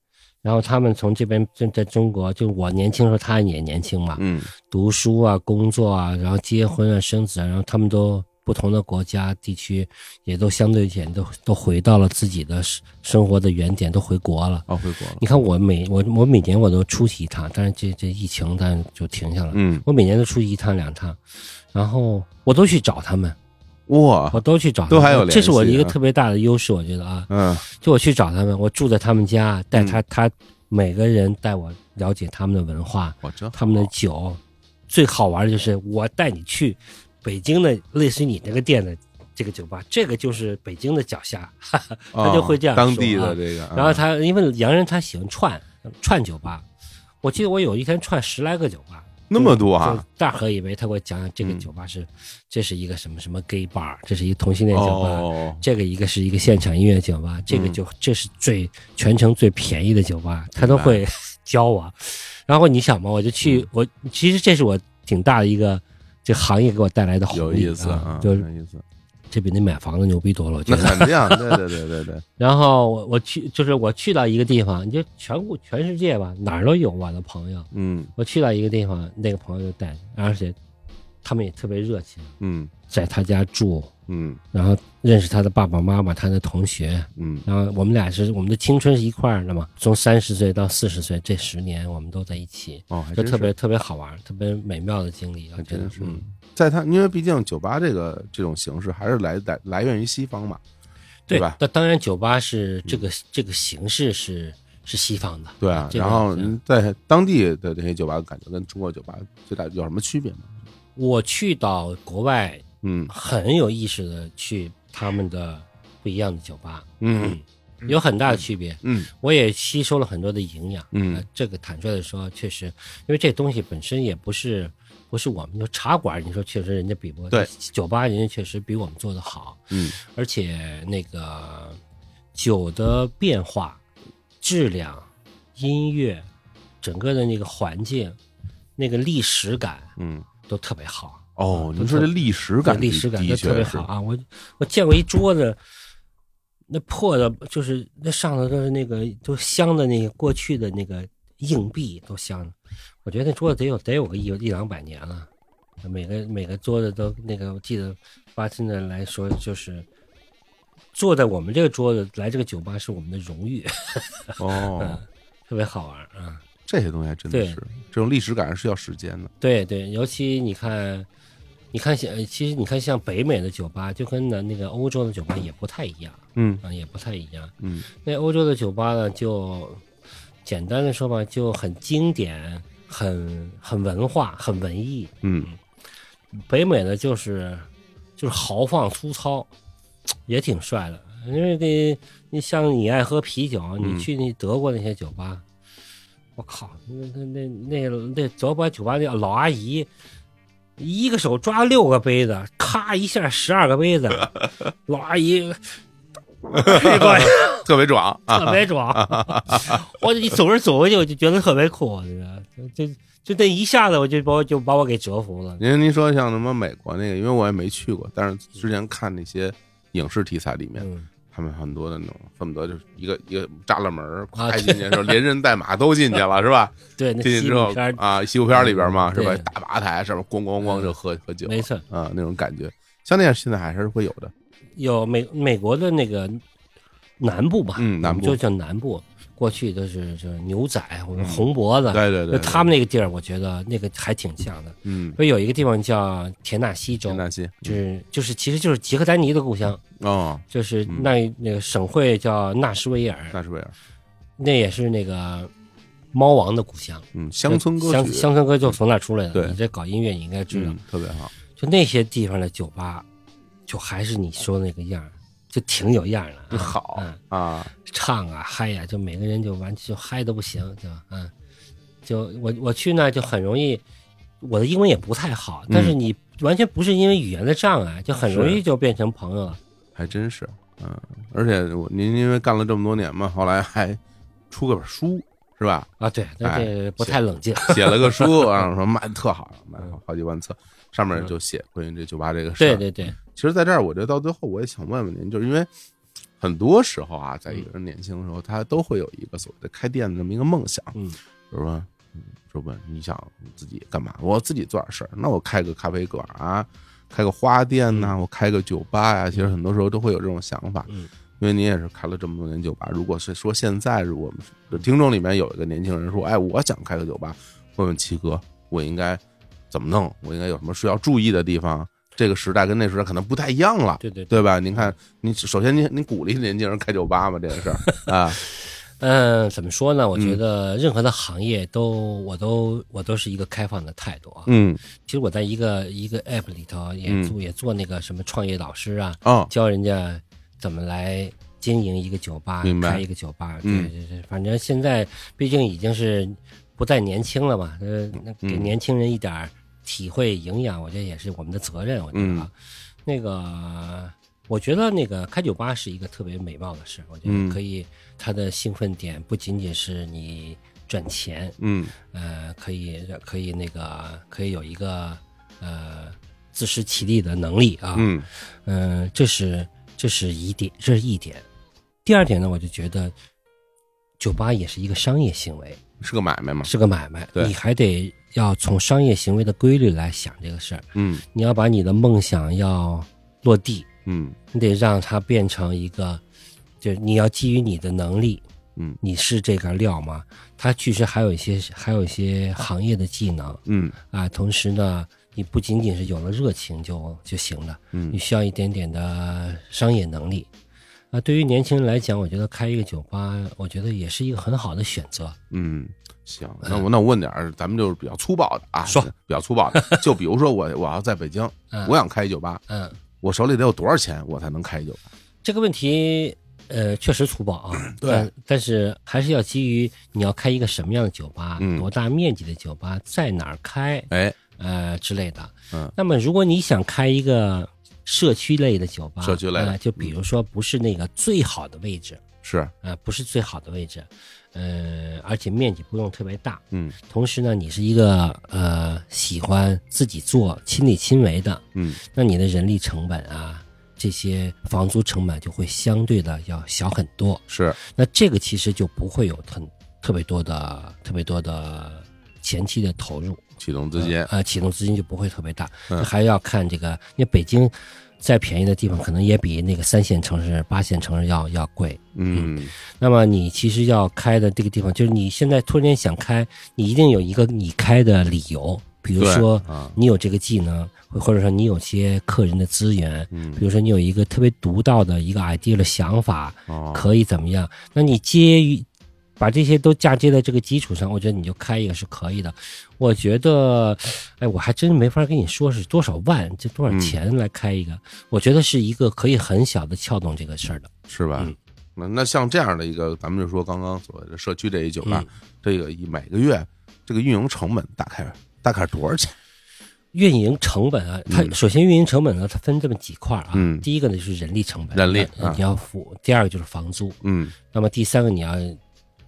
Speaker 2: 然后他们从这边在在中国，就我年轻时候，他也年轻嘛，
Speaker 1: 嗯
Speaker 2: 读书啊、工作啊，然后结婚啊、生子啊，然后他们都不同的国家地区，也都相对点都都回到了自己的生生活的原点，都回国了。
Speaker 1: 哦，回国了，
Speaker 2: 你看我每我我每年我都出去一趟，但是这这疫情，但是就停下了。
Speaker 1: 嗯
Speaker 2: 我每年都出去一趟两趟，然后我都去找他们，
Speaker 1: 哇。
Speaker 2: 我都去找他们，
Speaker 1: 都还有联系
Speaker 2: 这是我一个
Speaker 1: 啊
Speaker 2: 特别大的优势，我觉得啊，
Speaker 1: 嗯。
Speaker 2: 就我去找他们，我住在他们家，带他、他每个人带我了解他们的文化，他们的酒，最好玩的就是我带你去北京的类似于你那个店的这个酒吧，这个就是北京的脚下，哈 [laughs] 哈他就会这样说
Speaker 1: 哦当地
Speaker 2: 啊
Speaker 1: 的这个，
Speaker 2: 然后他因为洋人他喜欢串串酒吧，我记得我有一天串十来个酒吧，
Speaker 1: 那么多啊，
Speaker 2: 大河以为他给我讲讲这个
Speaker 1: 嗯
Speaker 2: 酒吧是，这是一个什么什么 gay bar，这是一个同性恋酒吧。
Speaker 1: 哦，
Speaker 2: 这个一个是一个现场音乐酒吧，这个就、这是最全程最便宜的酒吧，他都会 [laughs] 教我。然后你想嘛，我就去，
Speaker 1: 嗯。
Speaker 2: 我其实这是我挺大的一个这行业给我带来的红利
Speaker 1: 有意思
Speaker 2: 啊，就是
Speaker 1: 有意思，
Speaker 2: 这比那买房子牛逼多了，我觉
Speaker 1: 那
Speaker 2: 得。
Speaker 1: 肯定，[laughs] 对对对对对，
Speaker 2: 然后我我去，就是我去到一个地方，你就全国全世界吧，哪儿都有我的朋友。
Speaker 1: 嗯
Speaker 2: 我去到一个地方，那个朋友就带，而且他们也特别热情，
Speaker 1: 嗯
Speaker 2: 在他家住，
Speaker 1: 嗯。
Speaker 2: 然后认识他的爸爸妈妈，他的同学，
Speaker 1: 嗯。
Speaker 2: 然后我们俩是我们的青春是一块儿的嘛，从三十岁到四十岁这十年，我们都在一起，
Speaker 1: 哦，还是。
Speaker 2: 就特别特别好玩，特别美妙的经历，我觉得
Speaker 1: 还真是
Speaker 2: 嗯，
Speaker 1: 在他，因为毕竟酒吧这个这种形式还是来来来源于西方嘛，对吧？
Speaker 2: 那当然，酒吧是这个这个形式是是西方的，
Speaker 1: 对啊，
Speaker 2: 这个
Speaker 1: 然后在当地的这些酒吧感觉跟中国酒吧最大有什么区别吗？
Speaker 2: 我去到国外，
Speaker 1: 嗯。
Speaker 2: 很有意识的去他们的不一样的酒吧，
Speaker 1: 嗯。
Speaker 2: 有很大的区别。
Speaker 1: 嗯。
Speaker 2: 我也吸收了很多的营养。
Speaker 1: 嗯。
Speaker 2: 呃这个坦率的说，确实，因为这东西本身也不是不是我们就茶馆，你说确实人家比不
Speaker 1: 对，
Speaker 2: 酒吧人家确实比我们做的好，
Speaker 1: 嗯。
Speaker 2: 而且那个酒的变化、质量、音乐，整个的那个环境、那个历史感
Speaker 1: 嗯，
Speaker 2: 都特别好。
Speaker 1: 哦，你说这历史感，
Speaker 2: 历史感
Speaker 1: 的
Speaker 2: 都特别好啊！我我见过一桌子，那破的，就是那上头都是那个都镶的那个过去的那个硬币都镶的，我觉得那桌子得有得有个一一两百年了。每个每个桌子都那个，我记得巴森的来说，就是坐在我们这个桌子来这个酒吧是我们的荣誉，[laughs]
Speaker 1: 哦，
Speaker 2: 特别好玩啊！
Speaker 1: 这些东西还真的是，这种历史感是需要时间的。
Speaker 2: 对对，尤其你看，你看像其实你看像北美的酒吧，就跟那那个欧洲的酒吧也不太一样
Speaker 1: 嗯
Speaker 2: 啊，也不太一样。
Speaker 1: 嗯
Speaker 2: 那欧洲的酒吧呢，就简单的说吧，就很经典，很很文化，很文艺。
Speaker 1: 嗯
Speaker 2: 北美的就是就是豪放粗糙，也挺帅的。因为那你像你爱喝啤酒，
Speaker 1: 嗯
Speaker 2: 你去那德国那些酒吧，我靠，那那那那那德国酒吧那老阿姨，一个手抓六个杯子，咔一下十二个杯子，[laughs] 老阿姨。这个 [laughs]
Speaker 1: 特别壮啊！
Speaker 2: 特别壮，[laughs] 我一走着走过去，我就觉得特别酷，我觉得就就就那一下子，我就把我就把我给折服了。
Speaker 1: 您您说像什么美国那个，因为我也没去过，但是之前看那些影视题材里面，
Speaker 2: 嗯，
Speaker 1: 他们很多的那种恨不得就是一个一个栅栏门开进去的时候连人带马都进去了，是吧？
Speaker 2: 对，
Speaker 1: 进去之后啊，西部片里边嘛，
Speaker 2: 嗯
Speaker 1: 是吧？大吧台上面咣咣咣就喝喝酒，
Speaker 2: 没错，
Speaker 1: 啊，那种感觉，像那样现在还是会有的。
Speaker 2: 有美美国的那个南部吧，
Speaker 1: 嗯南部。
Speaker 2: 就叫南部，过去都是就是牛仔或者红脖子，
Speaker 1: 对对对，
Speaker 2: 就他们那个地儿，我觉得那个还挺像的。
Speaker 1: 嗯，
Speaker 2: 所以有一个地方叫田纳西州
Speaker 1: 田，纳西
Speaker 2: 就是就是其实就是吉克丹尼的故乡，
Speaker 1: 哦，
Speaker 2: 就是
Speaker 1: 嗯。
Speaker 2: 那那个省会叫纳什维尔，
Speaker 1: 纳什维尔，
Speaker 2: 那也是那个猫王的故乡。
Speaker 1: 嗯，乡村歌
Speaker 2: 乡，乡村歌就从那出来的。
Speaker 1: 对。
Speaker 2: 你这搞音乐，你应该知道，
Speaker 1: 嗯，特别好，
Speaker 2: 就那些地方的酒吧，就还是你说的那个样儿，就挺有样儿的、啊。
Speaker 1: 好
Speaker 2: 嗯，
Speaker 1: 啊，
Speaker 2: 唱啊嗨呀、就每个人就完就嗨的不行，就嗯，就我我去那就很容易，我的英文也不太好，但是你完全不是因为语言的障碍，就很容易就变成朋友了。
Speaker 1: 还真是，嗯，而且我您因为干了这么多年嘛，后来还出个本书是吧？
Speaker 2: 啊，对，但
Speaker 1: 哎
Speaker 2: 这不太冷静。
Speaker 1: 写了个书，[laughs] 然后说卖的特好，卖了好几万册，上面就写关于这酒吧这个事儿。
Speaker 2: 对对对，
Speaker 1: 其实，在这儿，我觉得到最后，我也想问问您，就是因为很多时候啊，在一个人年轻的时候，他都会有一个所谓的开店的这么一个梦想，
Speaker 2: 嗯，
Speaker 1: 比如说，嗯说问你想自己干嘛？我自己做点事儿，那我开个咖啡馆啊，开个花店呐、我开个酒吧呀、其实很多时候都会有这种想法，
Speaker 2: 嗯
Speaker 1: 因为您也是开了这么多年酒吧。如果是说现在是我们听众里面有一个年轻人说，哎，我想开个酒吧，问问七哥，我应该怎么弄？我应该有什么需要注意的地方？这个时代跟那时代可能不太一样了。
Speaker 2: 对对
Speaker 1: 对吧？您看，您首先您您鼓励年轻人开酒吧吗？这个事儿 [laughs] 啊，
Speaker 2: 嗯，怎么说呢？我觉
Speaker 1: 嗯
Speaker 2: 得任何的行业都，我都我都是一个开放的态度啊。
Speaker 1: 嗯
Speaker 2: 其实我在一个一个 app 里头也
Speaker 1: 嗯
Speaker 2: 做、也做那个什么创业导师啊，
Speaker 1: 哦，
Speaker 2: 教人家怎么来经营一个酒吧开一个酒吧。
Speaker 1: 嗯
Speaker 2: 对对对，反正现在毕竟已经是不再年轻了嘛，呃，那给
Speaker 1: 嗯
Speaker 2: 年轻人一点儿体会营养，我觉得也是我们的责任。我觉得
Speaker 1: 嗯
Speaker 2: 啊，那个。我觉得那个开酒吧是一个特别美貌的事，我觉
Speaker 1: 嗯
Speaker 2: 得可以，它的兴奋点不仅仅是你赚钱，
Speaker 1: 嗯
Speaker 2: 呃，可以可以那个可以有一个呃自食其力的能力啊，
Speaker 1: 嗯
Speaker 2: 嗯、这是这是一点，这是一点。第二点呢，我就觉得酒吧也是一个商业行为，
Speaker 1: 是个买卖嘛。
Speaker 2: 是个买卖，
Speaker 1: 对
Speaker 2: 你还得要从商业行为的规律来想这个事儿。
Speaker 1: 嗯
Speaker 2: 你要把你的梦想要落地，
Speaker 1: 嗯
Speaker 2: 你得让它变成一个，就是你要基于你的能力，
Speaker 1: 嗯
Speaker 2: 你是这个料吗？它确实还有一些还有一些行业的技能
Speaker 1: 嗯
Speaker 2: 啊，同时呢，你不仅仅是有了热情就就行了，
Speaker 1: 嗯
Speaker 2: 你需要一点点的商业能力。啊，对于年轻人来讲，我觉得开一个酒吧，我觉得也是一个很好的选择。
Speaker 1: 嗯，行，那我那我问点儿，咱们就是比较粗暴的啊，
Speaker 2: 说
Speaker 1: 比较粗暴的，就比如说我我要在北京，
Speaker 2: 嗯
Speaker 1: 我想开一酒吧，
Speaker 2: 嗯，
Speaker 1: 我手里得有多少钱，我才能开一酒吧？
Speaker 2: 这个问题，呃，确实粗暴啊。
Speaker 1: 对
Speaker 2: 但但是还是要基于你要开一个什么样的酒吧，
Speaker 1: 嗯
Speaker 2: 多大面积的酒吧，在哪儿开，
Speaker 1: 哎，
Speaker 2: 呃之类的。
Speaker 1: 嗯，
Speaker 2: 那么如果你想开一个社区类的酒吧，
Speaker 1: 社区类的。
Speaker 2: 呃就比如说不是那个最好的位置，
Speaker 1: 是，
Speaker 2: 呃，不是最好的位置，呃，而且面积不用特别大，
Speaker 1: 嗯。
Speaker 2: 同时呢，你是一个呃喜欢自己做、亲力亲为的，
Speaker 1: 嗯。
Speaker 2: 那你的人力成本啊，这些房租成本就会相对的要小很多。
Speaker 1: 是，
Speaker 2: 那这个其实就不会有很特别多的、特别多的前期的投入，
Speaker 1: 启动资金，
Speaker 2: 呃，启动资金就不会特别大。
Speaker 1: 嗯
Speaker 2: 还要看这个，因为北京再便宜的地方，可能也比那个三线城市、八线城市要要贵。
Speaker 1: 嗯
Speaker 2: 那么你其实要开的这个地方，就是你现在突然间想开，你一定有一个你开的理由，比如说
Speaker 1: 啊，
Speaker 2: 你有这个技能，或或者说你有些客人的资源，
Speaker 1: 嗯
Speaker 2: 比如说你有一个特别独到的一个 idea 的想法，
Speaker 1: 哦，
Speaker 2: 可以怎么样？那你接于把这些都嫁接在这个基础上，我觉得你就开一个是可以的。我觉得，哎，我还真没法跟你说是多少万，这多少钱来开一个。我觉得是一个可以很小的撬动这个事儿的。
Speaker 1: 是吧
Speaker 2: 嗯？
Speaker 1: 那那像这样的一个，咱们就说刚刚所谓的社区这一酒吧
Speaker 2: 嗯，
Speaker 1: 这个一每个月这个运营成本大概大概多少钱？
Speaker 2: 运营成本啊，它
Speaker 1: 嗯
Speaker 2: 首先运营成本呢，它分这么几块儿啊。
Speaker 1: 嗯
Speaker 2: 第一个呢就是人力成本，
Speaker 1: 人力
Speaker 2: 你要付；第二个就是房租，
Speaker 1: 嗯，
Speaker 2: 那么第三个你要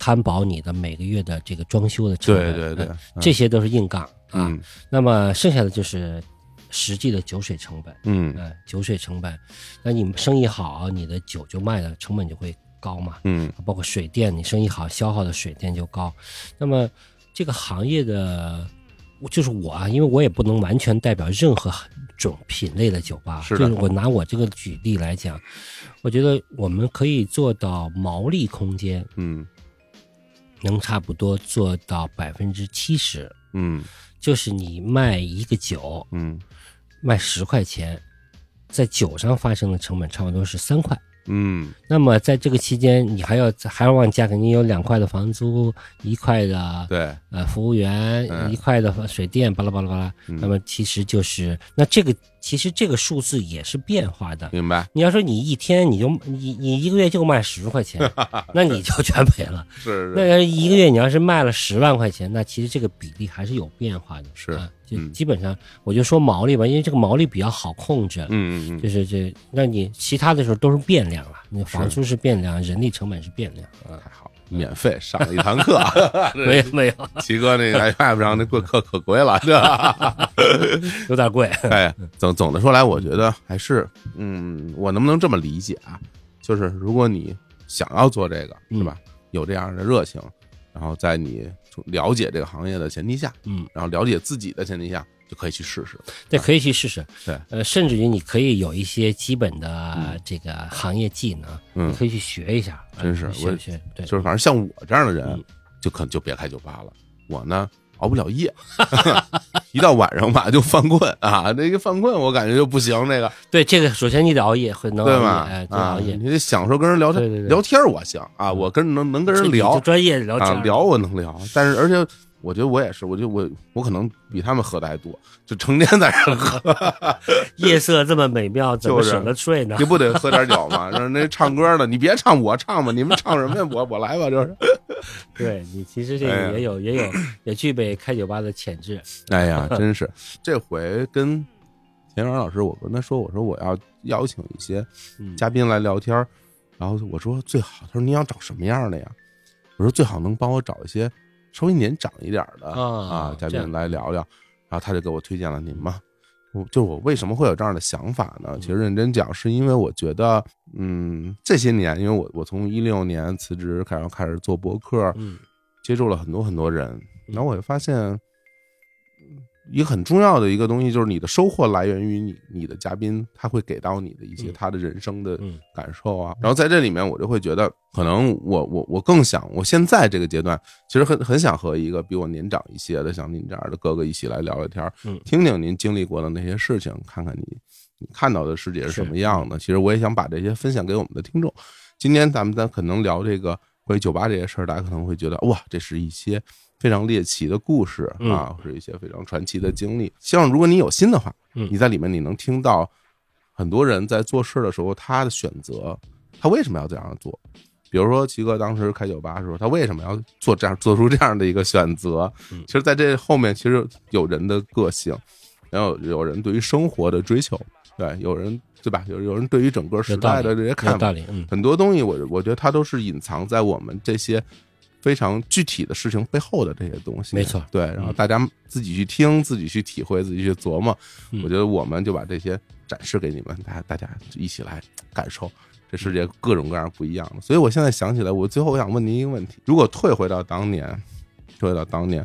Speaker 2: 摊薄你的每个月的这个装修的成本，
Speaker 1: 对对对
Speaker 2: 呃，这些都是硬杠啊。
Speaker 1: 嗯。
Speaker 2: 那么剩下的就是实际的酒水成本，
Speaker 1: 嗯。
Speaker 2: 呃，酒水成本。那你生意好，你的酒就卖的成本就会高嘛，
Speaker 1: 嗯。
Speaker 2: 包括水电，你生意好，消耗的水电就高。那么这个行业的，就是我啊，因为我也不能完全代表任何种品类的酒吧，
Speaker 1: 是
Speaker 2: 就是我拿我这个举例来讲，我觉得我们可以做到毛利空间
Speaker 1: 嗯
Speaker 2: 能差不多做到百分之七十，
Speaker 1: 嗯。
Speaker 2: 就是你卖一个酒
Speaker 1: 嗯。
Speaker 2: 卖十块钱，在酒上发生的成本差不多是三块。
Speaker 1: 嗯
Speaker 2: 那么在这个期间，你还要还要往加，肯定有两块的房租，一块的
Speaker 1: 对，
Speaker 2: 呃服务员，
Speaker 1: 嗯
Speaker 2: 一块的水电，巴拉巴拉巴拉。
Speaker 1: 嗯
Speaker 2: 那么其实就是那这个其实这个数字也是变化的。
Speaker 1: 明白，
Speaker 2: 你要说你一天你就你你一个月就卖十块钱，[laughs] 那你就全赔了。
Speaker 1: 是
Speaker 2: 那要是一个月你要是卖了十万块钱，那其实这个比例还是有变化的。
Speaker 1: 是
Speaker 2: 啊，基本上我就说毛利吧，因为这个毛利比较好控制。
Speaker 1: 嗯嗯嗯，
Speaker 2: 就是这，那你其他的时候都是变量了，你房租是变量，人力成本是变量啊。
Speaker 1: 太好，免费上了一堂课，[laughs] [laughs]
Speaker 2: 没有没有，
Speaker 1: 齐哥那个爱不上那贵课可贵了，对吧。[laughs]
Speaker 2: 有点贵。
Speaker 1: 哎，总总的说来，我觉得还是，嗯，我能不能这么理解啊？就是如果你想要做这个，
Speaker 2: 嗯
Speaker 1: 是吧？有这样的热情，然后在你了解这个行业的前提下，
Speaker 2: 嗯，
Speaker 1: 然后了解自己的前提下，就可以去试试。
Speaker 2: 对可以去试试。
Speaker 1: 对，
Speaker 2: 呃，甚至于你可以有一些基本的这个行业技能，
Speaker 1: 嗯
Speaker 2: 你可以去学一下。
Speaker 1: 真是
Speaker 2: 学学，对，
Speaker 1: 就是反正像我这样的人
Speaker 2: 嗯，
Speaker 1: 就可能就别开酒吧了。我呢熬不了夜，[laughs] 一到晚上吧就犯困啊，那个犯困我感觉就不行，这个
Speaker 2: 对这个，首先你得熬夜，很能熬夜，
Speaker 1: 啊，
Speaker 2: 熬夜，
Speaker 1: 你得享受跟人聊天，
Speaker 2: 对对对。
Speaker 1: 聊天我行啊，我跟能能跟人聊
Speaker 2: 就专业聊天，
Speaker 1: 啊聊我能聊，但是而且我觉得我也是，我觉得我我可能比他们喝的还多，就成天在这儿喝，[laughs]
Speaker 2: 夜色这么美妙，怎么
Speaker 1: 就是
Speaker 2: 舍得睡呢
Speaker 1: 你？不得喝点酒吗？让那唱歌的，你别唱，我唱吧，你们唱什么呀？我我来吧，就是。
Speaker 2: 对你其实这个也有也有也具备开酒吧的潜质。
Speaker 1: 哎呀，真是这回跟田园老师，我跟他说，我说我要邀请一些
Speaker 2: 嗯，
Speaker 1: 嘉宾来聊天儿，然后我说最好，他说你想找什么样的呀？我说最好能帮我找一些稍微年长一点儿的
Speaker 2: 啊
Speaker 1: 嘉宾来聊聊，然后他就给我推荐了您嘛。我就是我为什么会有这样的想法呢？其实认真讲，是因为我觉得，嗯，这些年，因为我我从一六年辞职然后开始做博客，
Speaker 2: 嗯
Speaker 1: 接触了很多很多人，然后我就发现，嗯一个很重要的一个东西就是你的收获来源于你你的嘉宾，他会给到你的一些
Speaker 2: 嗯
Speaker 1: 他的人生的
Speaker 2: 嗯
Speaker 1: 感受啊。然后在这里面，我就会觉得，可能我我我更想，我现在这个阶段，其实很很想和一个比我年长一些的，像您这样的哥哥一起来聊聊天听听您经历过的那些事情，看看你你看到的世界是什么样
Speaker 2: 嗯
Speaker 1: 的。其实我也想把这些分享给我们的听众。今天咱们咱可能聊这个关于酒吧这些事儿，大家可能会觉得哇，这是一些非常猎奇的故事啊，或者一些非常传奇的经历。希望如果你有心的话，
Speaker 2: 嗯
Speaker 1: 你在里面你能听到很多人在做事的时候他的选择，他为什么要这样做？比如说，齐哥当时开酒吧的时候，他为什么要做这样做出这样的一个选择？
Speaker 2: 嗯
Speaker 1: 其实，在这后面，其实有人的个性，然后有人对于生活的追求，对，有人对吧？有有人对于整个时代的这些看法很多东西我我觉得它都是隐藏在我们这些非常具体的事情背后的这些东西。
Speaker 2: 没错
Speaker 1: 对，然后
Speaker 2: 嗯
Speaker 1: 大家自己去听，自己去体会，自己去琢磨。
Speaker 2: 嗯
Speaker 1: 我觉得我们就把这些展示给你们，大家大家一起来感受这世界各种各样不一样的。所以我现在想起来，我最后我想问您一个问题：如果退回到当年，退回到当年，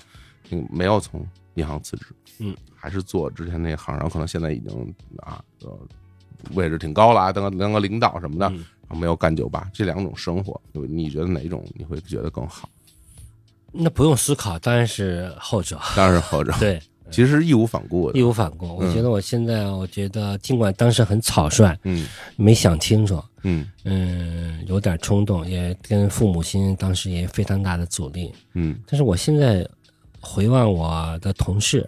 Speaker 1: 你，没有从银行辞职，
Speaker 2: 嗯，
Speaker 1: 还是做之前那行，然后可能现在已经啊，呃位置挺高了啊，当个当个领导什么的，
Speaker 2: 嗯
Speaker 1: 没有干酒吧，这两种生活，你觉得哪一种你会觉得更好？
Speaker 2: 那不用思考，当然是后者。
Speaker 1: 当然是后者，[laughs]
Speaker 2: 对，
Speaker 1: 其实义无反顾的
Speaker 2: 义，无反顾。我
Speaker 1: 嗯
Speaker 2: 觉得我现在，我觉得尽管当时很草率，
Speaker 1: 嗯
Speaker 2: 没想清楚，
Speaker 1: 嗯
Speaker 2: 嗯，有点冲动，也跟父母亲当时也非常大的阻力。
Speaker 1: 嗯
Speaker 2: 但是我现在回望我的同事，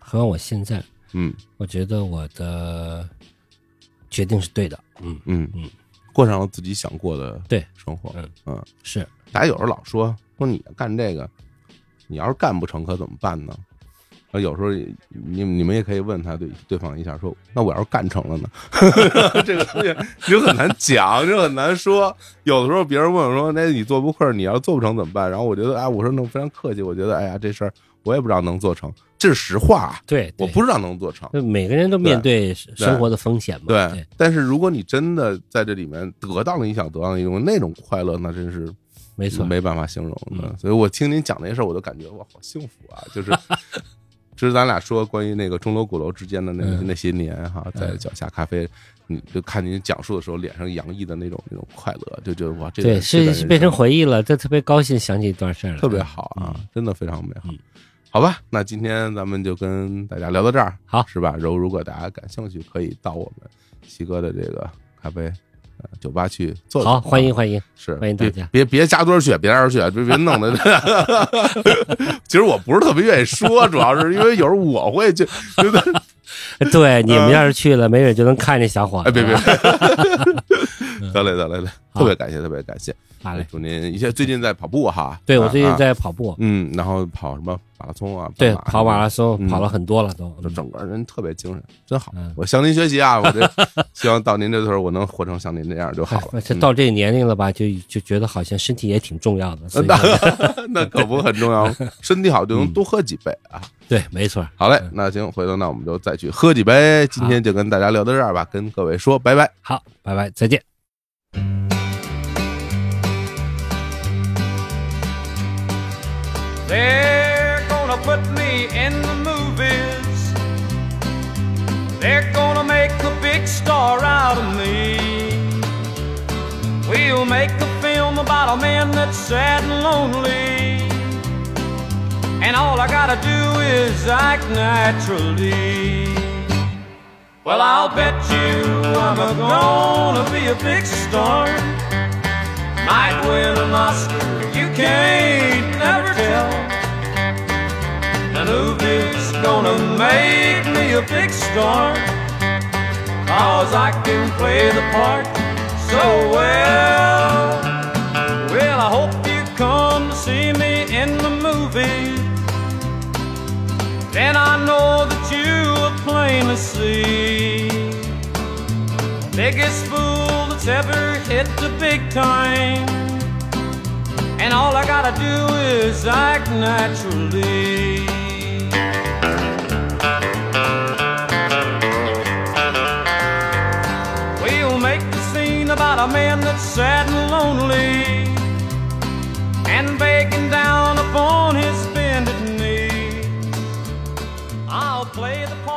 Speaker 2: 回望我现在，
Speaker 1: 嗯
Speaker 2: 我觉得我的决定是对的。嗯，
Speaker 1: 嗯
Speaker 2: 嗯，
Speaker 1: 过上了自己想过的
Speaker 2: 对
Speaker 1: 生活，
Speaker 2: 嗯
Speaker 1: 嗯，
Speaker 2: 是
Speaker 1: 大家有时候老说说你干这个，你要是干不成可怎么办呢？啊，有时候你你们也可以问他对对方一下，说那我要是干成了呢？[laughs] 这个东西就很难讲，就很难说。有的时候别人问我说，那你做播客，你要做不成怎么办？然后我觉得，哎，我说那非常客气，我觉得，哎呀，这事儿我也不知道能做成，这是实话啊，
Speaker 2: 对，
Speaker 1: 我不知道能做成。
Speaker 2: 就每个人都面对生活的风险嘛。
Speaker 1: 对
Speaker 2: 对，，
Speaker 1: 但是如果你真的在这里面得到了你想得到的那种那种快乐，那真是
Speaker 2: 没错。
Speaker 1: 没办法形容的。
Speaker 2: 嗯
Speaker 1: 所以我听您讲那些事儿，我都感觉哇，好幸福啊！就是，[laughs] 就是咱俩说关于那个钟楼鼓楼之间的那、
Speaker 2: 嗯
Speaker 1: 那些年哈，在
Speaker 2: 嗯
Speaker 1: 脚下咖啡，你就看您讲述的时候，脸上洋溢的那种那种快乐，就觉得哇，这
Speaker 2: 对，是变成回忆了，这特别高兴，想起一段事儿来，
Speaker 1: 特别好啊，
Speaker 2: 嗯
Speaker 1: 真的非常美好
Speaker 2: 嗯。
Speaker 1: 好吧，那今天咱们就跟大家聊到这儿，
Speaker 2: 好
Speaker 1: 是吧？然后如果大家感兴趣，可以到我们西哥的这个咖啡呃酒吧去坐坐。
Speaker 2: 好，欢迎欢迎。
Speaker 1: 是
Speaker 2: 欢迎大家
Speaker 1: 别别别加多少血，别加多少血，别别弄的。[laughs] [laughs] 其实我不是特别愿意说，主要是因为有时候我会就觉得，[laughs]
Speaker 2: 对，你们要是去了，没准就能看见小伙子。
Speaker 1: 哎，别别，得嘞得嘞得嘞，
Speaker 2: 好
Speaker 1: 特别感谢特别感谢，
Speaker 2: 好嘞。
Speaker 1: 祝您一些最近在跑步哈，
Speaker 2: 对我最近
Speaker 1: 啊，
Speaker 2: 在跑步，
Speaker 1: 嗯，然后跑什么马拉松啊，
Speaker 2: 对，跑马拉松
Speaker 1: 嗯
Speaker 2: 跑了很多了都。
Speaker 1: 就整个人特别精神，真好
Speaker 2: 嗯。
Speaker 1: 我向您学习啊！我这希望到您这时候，我能活成像您这样就好了
Speaker 2: 哎。[laughs] 这到这个年龄了吧，就就觉得好像身体也挺重要的。
Speaker 1: 那 [laughs] [laughs] 那可不很重要，身体好就能多喝几杯啊。
Speaker 2: 对，没错。
Speaker 1: 好嘞，那行，回头那我们就再去喝几杯。今天就跟大家聊到这儿吧，跟各位说拜拜。
Speaker 2: 好，拜拜，再见。
Speaker 3: Put me in the movies. They're gonna make a big star out of me. We'll make a film about a man that's sad and lonely. And all I gotta do is act naturally. Well, I'll bet you I'm a gonna be a big star. Might win an Oscar, you can't. Movie's gonna make me a big star. Cause I can play the part so well. Well, I hope you come to see me in the movie. Then I know that you will plainly see. Biggest fool that's ever hit the big time. And all I gotta do is act naturally. A man that's sad and lonely and begging down upon his bended knee. I'll play the.